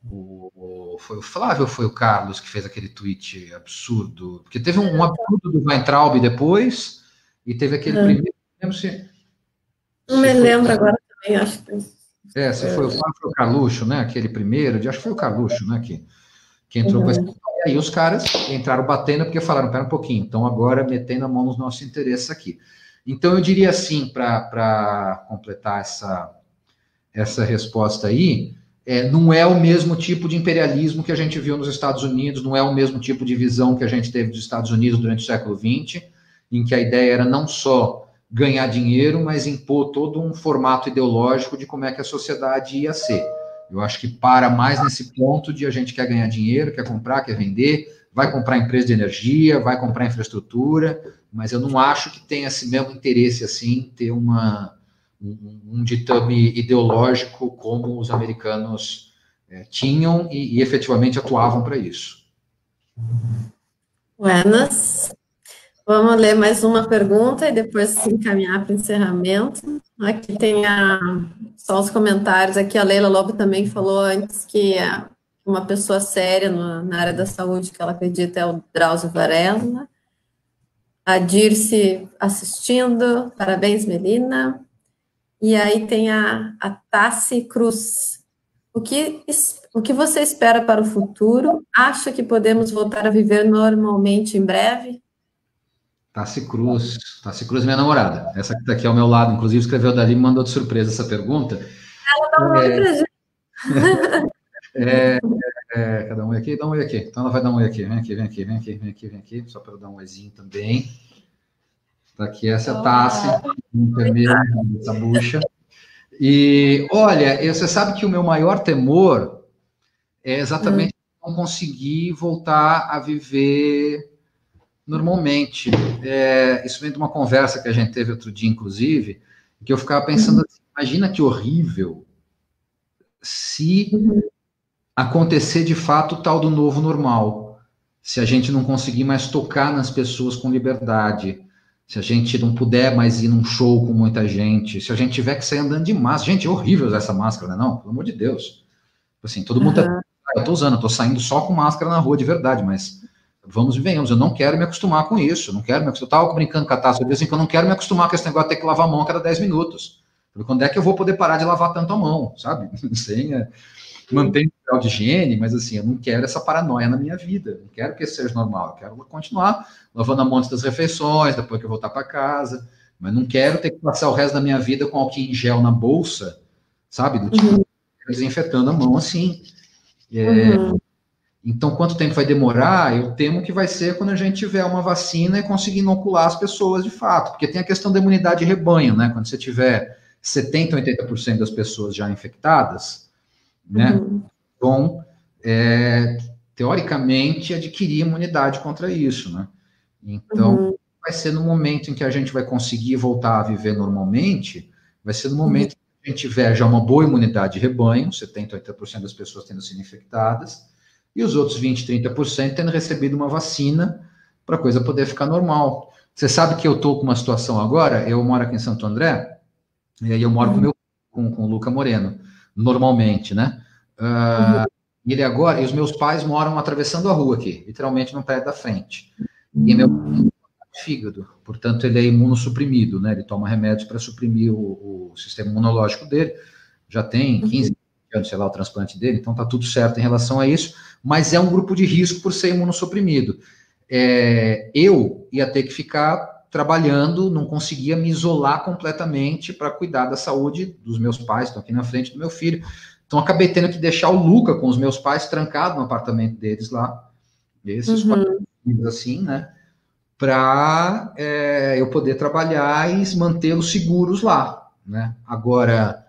o, o foi o Flávio ou foi o Carlos que fez aquele tweet absurdo? Porque teve um, um absurdo do Weintraub depois, e teve aquele é. primeiro. Não se. Não me lembro agora também, acho que. É, se foi, foi o Carluxo, né? Aquele primeiro, acho que foi o Carluxo, né? Que, que entrou uhum. com E aí os caras entraram batendo porque falaram, pera um pouquinho, então agora metendo a mão nos nossos interesses aqui. Então eu diria assim, para completar essa, essa resposta aí, é, não é o mesmo tipo de imperialismo que a gente viu nos Estados Unidos, não é o mesmo tipo de visão que a gente teve dos Estados Unidos durante o século XX, em que a ideia era não só ganhar dinheiro, mas impor todo um formato ideológico de como é que a sociedade ia ser. Eu acho que para mais nesse ponto de a gente quer ganhar dinheiro, quer comprar, quer vender, vai comprar empresa de energia, vai comprar infraestrutura, mas eu não acho que tenha esse mesmo interesse assim, ter uma, um, um ditame ideológico como os americanos é, tinham e, e efetivamente atuavam para isso. Buenas. Vamos ler mais uma pergunta e depois se encaminhar para o encerramento. Aqui tem a, só os comentários. Aqui a Leila Lobo também falou antes que uma pessoa séria no, na área da saúde, que ela acredita é o Drauzio Varela. A Dirce assistindo. Parabéns, Melina. E aí tem a, a Tassi Cruz. O que, o que você espera para o futuro? Acha que podemos voltar a viver normalmente em breve? Tassi Cruz. Tassi Cruz, minha namorada. Essa que está aqui ao meu lado, inclusive, escreveu dali e me mandou de surpresa essa pergunta. Ela dá um oi pra gente. É, é, cada um aqui, dá um oi aqui. Então ela vai dar um oi aqui. Vem aqui, vem aqui, vem aqui, vem aqui, vem aqui, só para eu dar um oizinho também. Tá aqui essa é Tassi, enfermeira, essa bucha. E olha, você sabe que o meu maior temor é exatamente hum. não conseguir voltar a viver normalmente. É, isso vem de uma conversa que a gente teve outro dia, inclusive, que eu ficava pensando assim, imagina que horrível se acontecer de fato o tal do novo normal. Se a gente não conseguir mais tocar nas pessoas com liberdade, se a gente não puder mais ir num show com muita gente, se a gente tiver que sair andando de máscara. Gente, é horrível usar essa máscara, né? Não, pelo amor de Deus. Assim, todo mundo uhum. tá, eu tô usando, eu tô saindo só com máscara na rua de verdade, mas vamos e venhamos, eu não quero me acostumar com isso, não quero me acostumar. Eu tava brincando com a taça, eu disse assim, que eu não quero me acostumar com esse negócio de ter que lavar a mão a cada 10 minutos. Quando é que eu vou poder parar de lavar tanto a mão, sabe? Sem é, manter o grau de higiene, mas assim, eu não quero essa paranoia na minha vida, não quero que isso seja normal, eu quero continuar lavando a mão antes das refeições, depois que eu voltar para casa, mas não quero ter que passar o resto da minha vida com álcool em gel na bolsa, sabe? Do tipo, uhum. desinfetando a mão assim. É, uhum. Então, quanto tempo vai demorar? Eu temo que vai ser quando a gente tiver uma vacina e conseguir inocular as pessoas de fato, porque tem a questão da imunidade de rebanho, né? Quando você tiver 70%, 80% das pessoas já infectadas, né? Uhum. Vão, é, teoricamente, adquirir imunidade contra isso, né? Então, uhum. vai ser no momento em que a gente vai conseguir voltar a viver normalmente, vai ser no uhum. momento uhum. que a gente tiver já uma boa imunidade de rebanho, 70%, 80% das pessoas tendo sido infectadas, e os outros 20%, 30% tendo recebido uma vacina para a coisa poder ficar normal. Você sabe que eu estou com uma situação agora, eu moro aqui em Santo André, e aí eu moro uhum. com, meu, com, com o Luca Moreno, normalmente, né? Uh, uhum. Ele agora, e os meus pais moram atravessando a rua aqui, literalmente no pé da frente. E meu fígado, portanto, ele é imunossuprimido, né? Ele toma remédios para suprimir o, o, sistema imunológico dele. Já tem 15 uhum. Anos, sei lá, o transplante dele, então tá tudo certo em relação a isso, mas é um grupo de risco por ser imunossuprimido. É, eu ia ter que ficar trabalhando, não conseguia me isolar completamente para cuidar da saúde dos meus pais, estão aqui na frente do meu filho. Então, acabei tendo que deixar o Luca com os meus pais trancado no apartamento deles lá. Esses uhum assim, né? Para é, eu poder trabalhar e mantê-los seguros lá, né? Agora,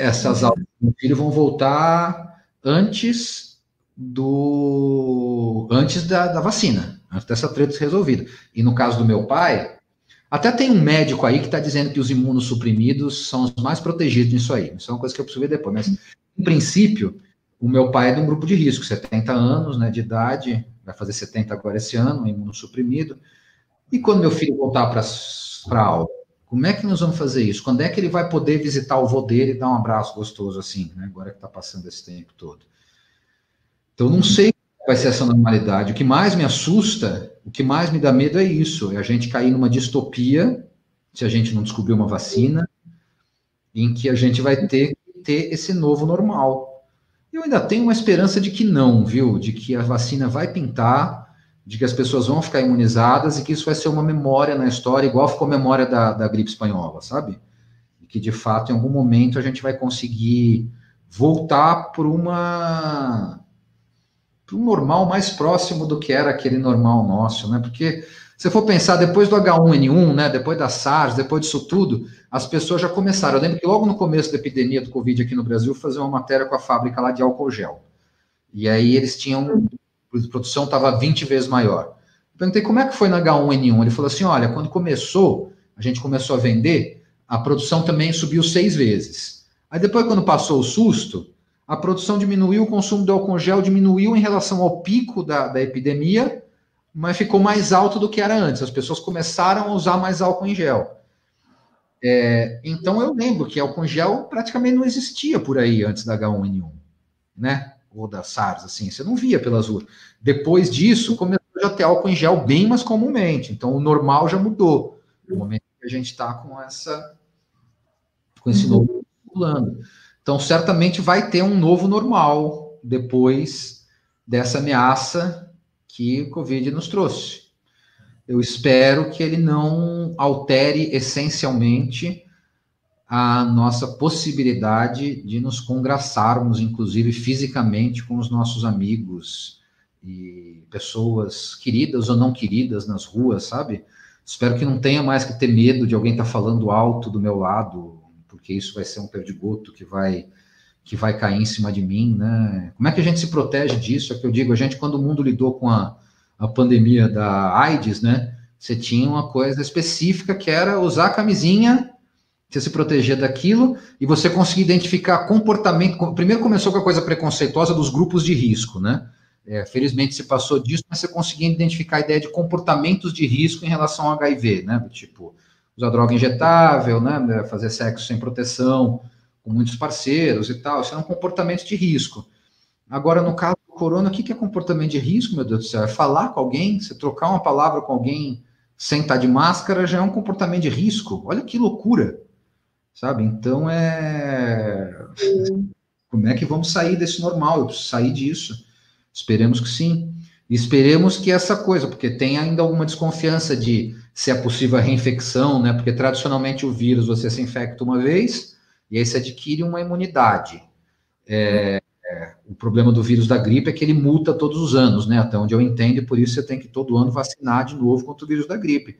essas aulas do filho vão voltar antes do antes da, da vacina, antes dessa treta ser resolvida. E no caso do meu pai, até tem um médico aí que está dizendo que os imunossuprimidos são os mais protegidos nisso aí. Isso é uma coisa que eu preciso ver depois. Mas, em princípio, o meu pai é de um grupo de risco, 70 anos né, de idade, vai fazer 70 agora esse ano, imunossuprimido. E quando meu filho voltar para a aula, como é que nós vamos fazer isso? Quando é que ele vai poder visitar o vô dele e dar um abraço gostoso assim, né? Agora que está passando esse tempo todo. Então, não sei como vai ser essa normalidade. O que mais me assusta, o que mais me dá medo é isso: é a gente cair numa distopia, se a gente não descobrir uma vacina, em que a gente vai ter que ter esse novo normal. Eu ainda tenho uma esperança de que não, viu? De que a vacina vai pintar, de que as pessoas vão ficar imunizadas e que isso vai ser uma memória na história, igual ficou a memória da, da gripe espanhola, sabe? E que de fato, em algum momento, a gente vai conseguir voltar para uma para um normal mais próximo do que era aquele normal nosso, né? Porque se for pensar, depois do H1N1, né, depois da SARS, depois disso tudo, as pessoas já começaram. Eu lembro que logo no começo da epidemia do Covid aqui no Brasil, fazer uma matéria com a fábrica lá de álcool gel. E aí eles tinham a produção estava 20 vezes maior. Perguntei como é que foi na H1N1. Ele falou assim: olha, quando começou, a gente começou a vender, a produção também subiu seis vezes. Aí depois, quando passou o susto, a produção diminuiu, o consumo do álcool gel diminuiu em relação ao pico da, da epidemia, mas ficou mais alto do que era antes. As pessoas começaram a usar mais álcool em gel. É, então eu lembro que álcool em gel praticamente não existia por aí antes da H1N1, né? Ou da SARS, assim, você não via pelas ruas. Depois disso, começou a ter álcool em gel bem mais comumente. Então o normal já mudou. No momento que a gente está com essa com esse novo circulando. Então, certamente vai ter um novo normal depois dessa ameaça que o Covid nos trouxe. Eu espero que ele não altere essencialmente a nossa possibilidade de nos congraçarmos, inclusive fisicamente, com os nossos amigos e pessoas queridas ou não queridas nas ruas, sabe? Espero que não tenha mais que ter medo de alguém estar tá falando alto do meu lado, porque isso vai ser um perdigoto que vai que vai cair em cima de mim, né? Como é que a gente se protege disso? É que eu digo, a gente quando o mundo lidou com a, a pandemia da AIDS, né? Você tinha uma coisa específica que era usar a camisinha, você se proteger daquilo e você conseguir identificar comportamento. Primeiro começou com a coisa preconceituosa dos grupos de risco, né? É, felizmente se passou disso, mas você conseguia identificar a ideia de comportamentos de risco em relação ao HIV, né? Tipo, usar droga injetável, né, fazer sexo sem proteção com muitos parceiros e tal, isso é um comportamento de risco. Agora, no caso do corona, o que é comportamento de risco, meu Deus do céu? É falar com alguém, você trocar uma palavra com alguém sem estar de máscara já é um comportamento de risco. Olha que loucura, sabe? Então, é... Como é que vamos sair desse normal? Eu preciso sair disso. Esperemos que sim. Esperemos que essa coisa, porque tem ainda alguma desconfiança de se é possível a reinfecção, né? Porque tradicionalmente o vírus você se infecta uma vez e aí você adquire uma imunidade. É, é, o problema do vírus da gripe é que ele muta todos os anos, né? Até onde eu entendo, e por isso você tem que todo ano vacinar de novo contra o vírus da gripe.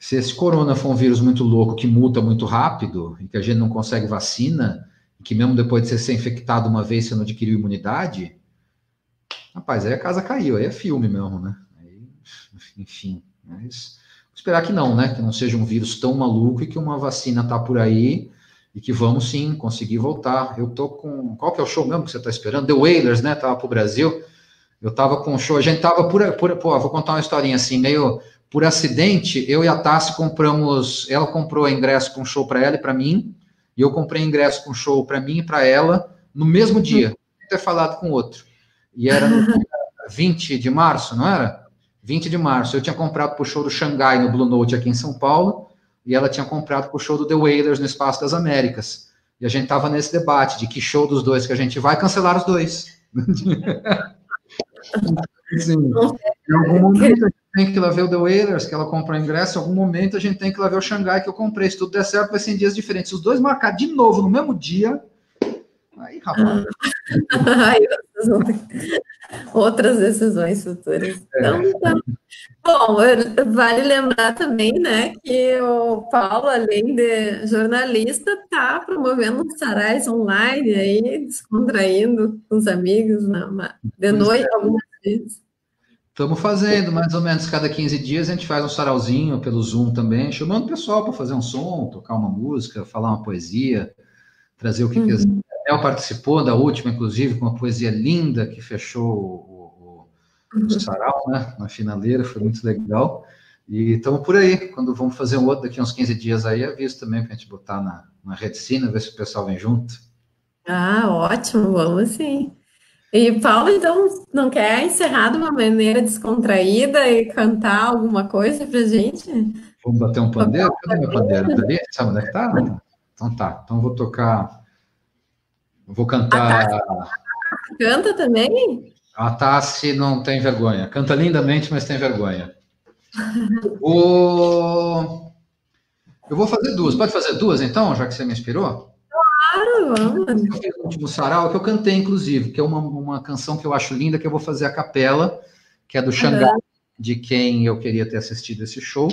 Se esse corona for um vírus muito louco que muta muito rápido e que a gente não consegue vacina, e que mesmo depois de você ser infectado uma vez você não adquiriu imunidade, rapaz, aí a casa caiu, aí é filme mesmo, né? Aí, enfim. Mas esperar que não, né? Que não seja um vírus tão maluco e que uma vacina tá por aí e que vamos sim conseguir voltar. Eu tô com. Qual que é o show mesmo que você está esperando? The Wailers, né? Tava pro Brasil. Eu tava com um show. A gente tava por. por pô, vou contar uma historinha assim, meio por acidente. Eu e a Tassi compramos. Ela comprou ingresso com um show para ela e para mim. E eu comprei ingresso com um show para mim e para ela no mesmo dia. Ter falado com outro. E era no 20 de março, não era? 20 de março. Eu tinha comprado para o show do Xangai no Blue Note aqui em São Paulo, e ela tinha comprado para o show do The Wailers no Espaço das Américas. E a gente estava nesse debate de que show dos dois que a gente vai cancelar os dois. Sim. Em algum momento a gente tem que ir lá ver o The Wailers, que ela comprou ingresso, em algum momento a gente tem que ir lá ver o Xangai que eu comprei. Se tudo der certo, vai ser em dias diferentes. Os dois marcar de novo no mesmo dia. Aí, rapaz. outras decisões futuras. É. Então, então, bom, vale lembrar também, né, que o Paulo, além de jornalista, está promovendo sarais online aí, descontraindo com os amigos na, de noite é. algumas. Estamos fazendo, mais ou menos cada 15 dias a gente faz um sarauzinho pelo Zoom também, chamando o pessoal para fazer um som, tocar uma música, falar uma poesia, trazer o que uhum. quiser Daniel participou da última, inclusive, com uma poesia linda que fechou o, o, o sarau, né, na finaleira, foi muito legal. E estamos por aí, quando vamos fazer um outro daqui uns 15 dias aí, aviso também para a gente botar na, na Redicina, ver se o pessoal vem junto. Ah, ótimo, vamos sim. E Paulo, então, não quer encerrar de uma maneira descontraída e cantar alguma coisa para gente? Vamos bater um pandeiro? Cadê meu pandeiro? Tá ali? Sabe onde é que tá? Então tá, então vou tocar Vou cantar. Canta também? A Tassi não tem vergonha. Canta lindamente, mas tem vergonha. o... Eu vou fazer duas. Pode fazer duas, então, já que você me inspirou? Claro, vamos. O último sarau, que eu cantei, inclusive, que é uma, uma canção que eu acho linda, que eu vou fazer a capela, que é do Xangai, uhum. de quem eu queria ter assistido esse show,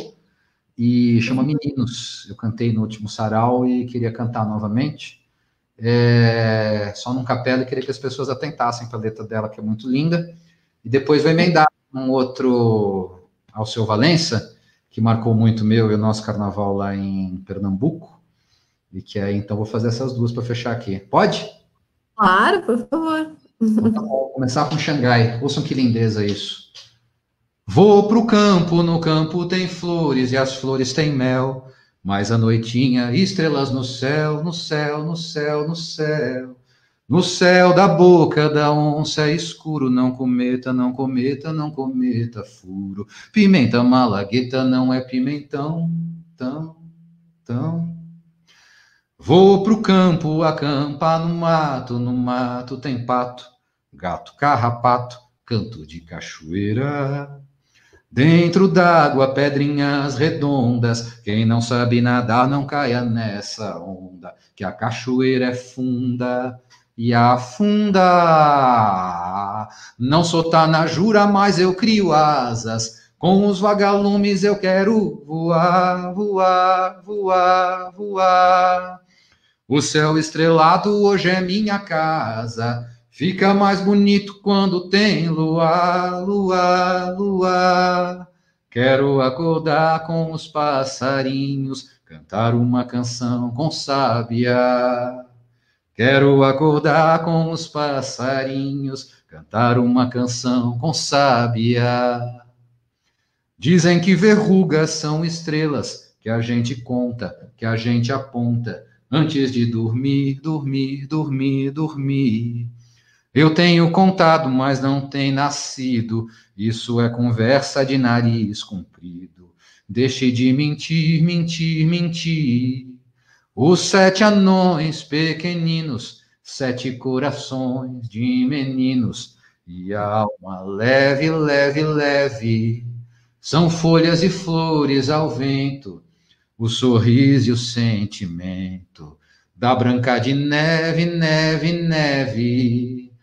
e chama Meninos. Eu cantei no último sarau e queria cantar novamente é, só num capela e queria que as pessoas atentassem para a letra dela, que é muito linda. E depois vou emendar um outro ao seu Valença, que marcou muito meu e o nosso carnaval lá em Pernambuco. E que aí, então, vou fazer essas duas para fechar aqui. Pode? Claro, por favor. Então, tá vou começar com Xangai. Ouçam que lindeza isso. Vou pro campo, no campo tem flores e as flores têm mel. Mas a noitinha, estrelas no céu, no céu, no céu, no céu. No céu da boca da onça é escuro, não cometa, não cometa, não cometa furo. Pimenta malagueta não é pimentão, tão, tão. Vou pro campo acampar no mato, no mato tem pato, gato carrapato, canto de cachoeira. Dentro d'água, pedrinhas redondas. Quem não sabe nadar, não caia nessa onda, que a cachoeira é funda e afunda. Não sou jura, mas eu crio asas. Com os vagalumes eu quero voar, voar, voar, voar. O céu estrelado hoje é minha casa. Fica mais bonito quando tem luar, luar, luar. Quero acordar com os passarinhos, cantar uma canção com sábia. Quero acordar com os passarinhos, cantar uma canção com sábia. Dizem que verrugas são estrelas que a gente conta, que a gente aponta antes de dormir, dormir, dormir, dormir. Eu tenho contado, mas não tem nascido. Isso é conversa de nariz comprido. Deixe de mentir, mentir, mentir. Os sete anões pequeninos, sete corações de meninos, e a alma leve, leve, leve, são folhas e flores ao vento, o sorriso e o sentimento da branca de neve, neve, neve.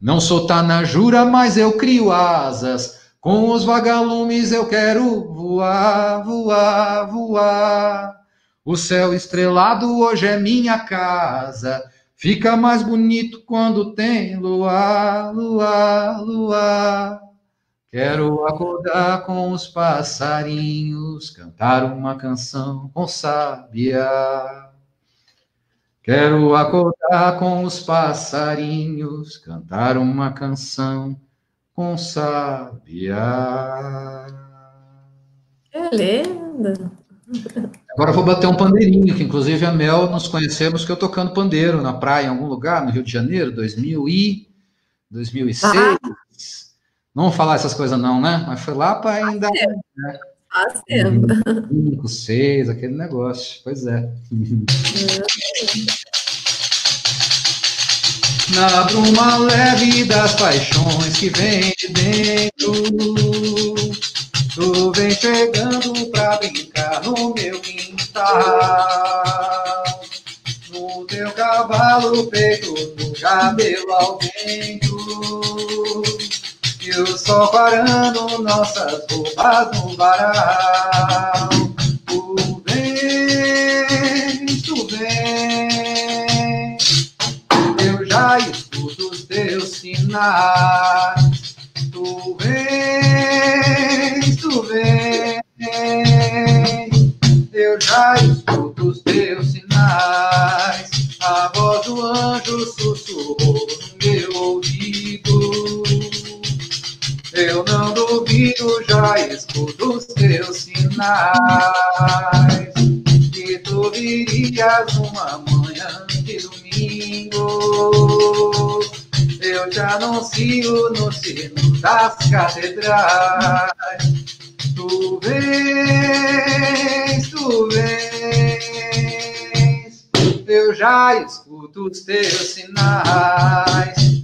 Não sou jura, mas eu crio asas, com os vagalumes eu quero voar, voar, voar. O céu estrelado hoje é minha casa. Fica mais bonito quando tem luar, luar, luar. Quero acordar com os passarinhos, cantar uma canção com sábia. Quero acordar com os passarinhos, cantar uma canção com sábia. Que lindo! Agora vou bater um pandeirinho, que inclusive a Mel nos conhecemos que eu tocando pandeiro na praia em algum lugar, no Rio de Janeiro, 2000 e 2006. Ah. Não vamos falar essas coisas não, né? Mas foi lá para ainda... Né? Faz tempo. Cinco, seis, aquele negócio. Pois é. Na bruma leve das paixões que vem de dentro Tu vem chegando pra brincar no meu quintal. No teu cavalo peito, no cabelo ao vento. E o sol parando nossas roupas no varal. Vem, tu vem. Eu já escuto os teus sinais. Tu vem, tu vem, eu já escuto sinais. Que tu virias uma manhã de domingo eu te anuncio no sino das catedrais. Tu vens, tu vens, eu já escuto os teus sinais.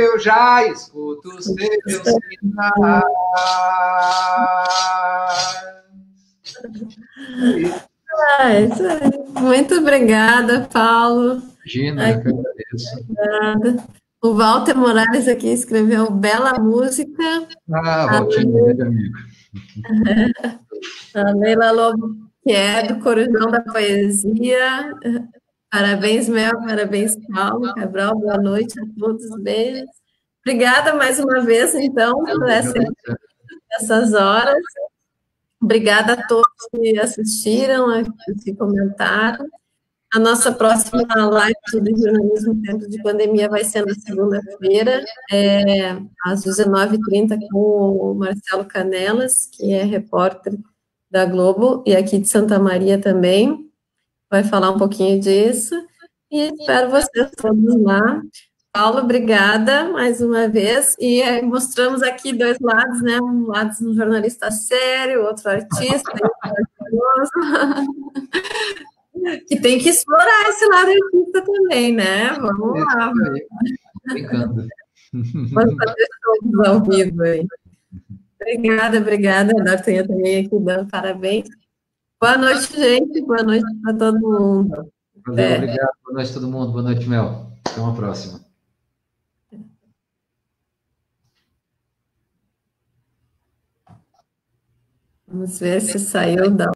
Eu já escuto os teus sinais. Ah, aí. Muito obrigada, Paulo. Imagina, Ai, eu agradeço. Obrigada. O Walter Morales aqui escreveu bela música. Ah, Walter, é amigo. A Leila Lobo, que é do Corujão da Poesia, Parabéns, Mel, parabéns, Paulo, Cabral, boa noite a todos, beijos. Obrigada mais uma vez, então, por essa, essas horas. Obrigada a todos que assistiram, que comentaram. A nossa próxima live sobre jornalismo em tempo de pandemia vai ser na segunda-feira, é, às 19h30, com o Marcelo Canelas, que é repórter da Globo, e aqui de Santa Maria também, vai falar um pouquinho disso, e espero vocês todos lá. Paulo, obrigada mais uma vez, e é, mostramos aqui dois lados, né, um lado um jornalista sério, outro artista, que tem que explorar esse lado artista também, né? Vamos lá. Brincando. Vamos fazer todos ao vivo aí. Obrigada, obrigada. A também aqui dando parabéns. Boa noite, gente. Boa noite para todo mundo. Valeu, é. Obrigado. Boa noite a todo mundo. Boa noite, Mel. Até uma próxima. Vamos ver se saiu da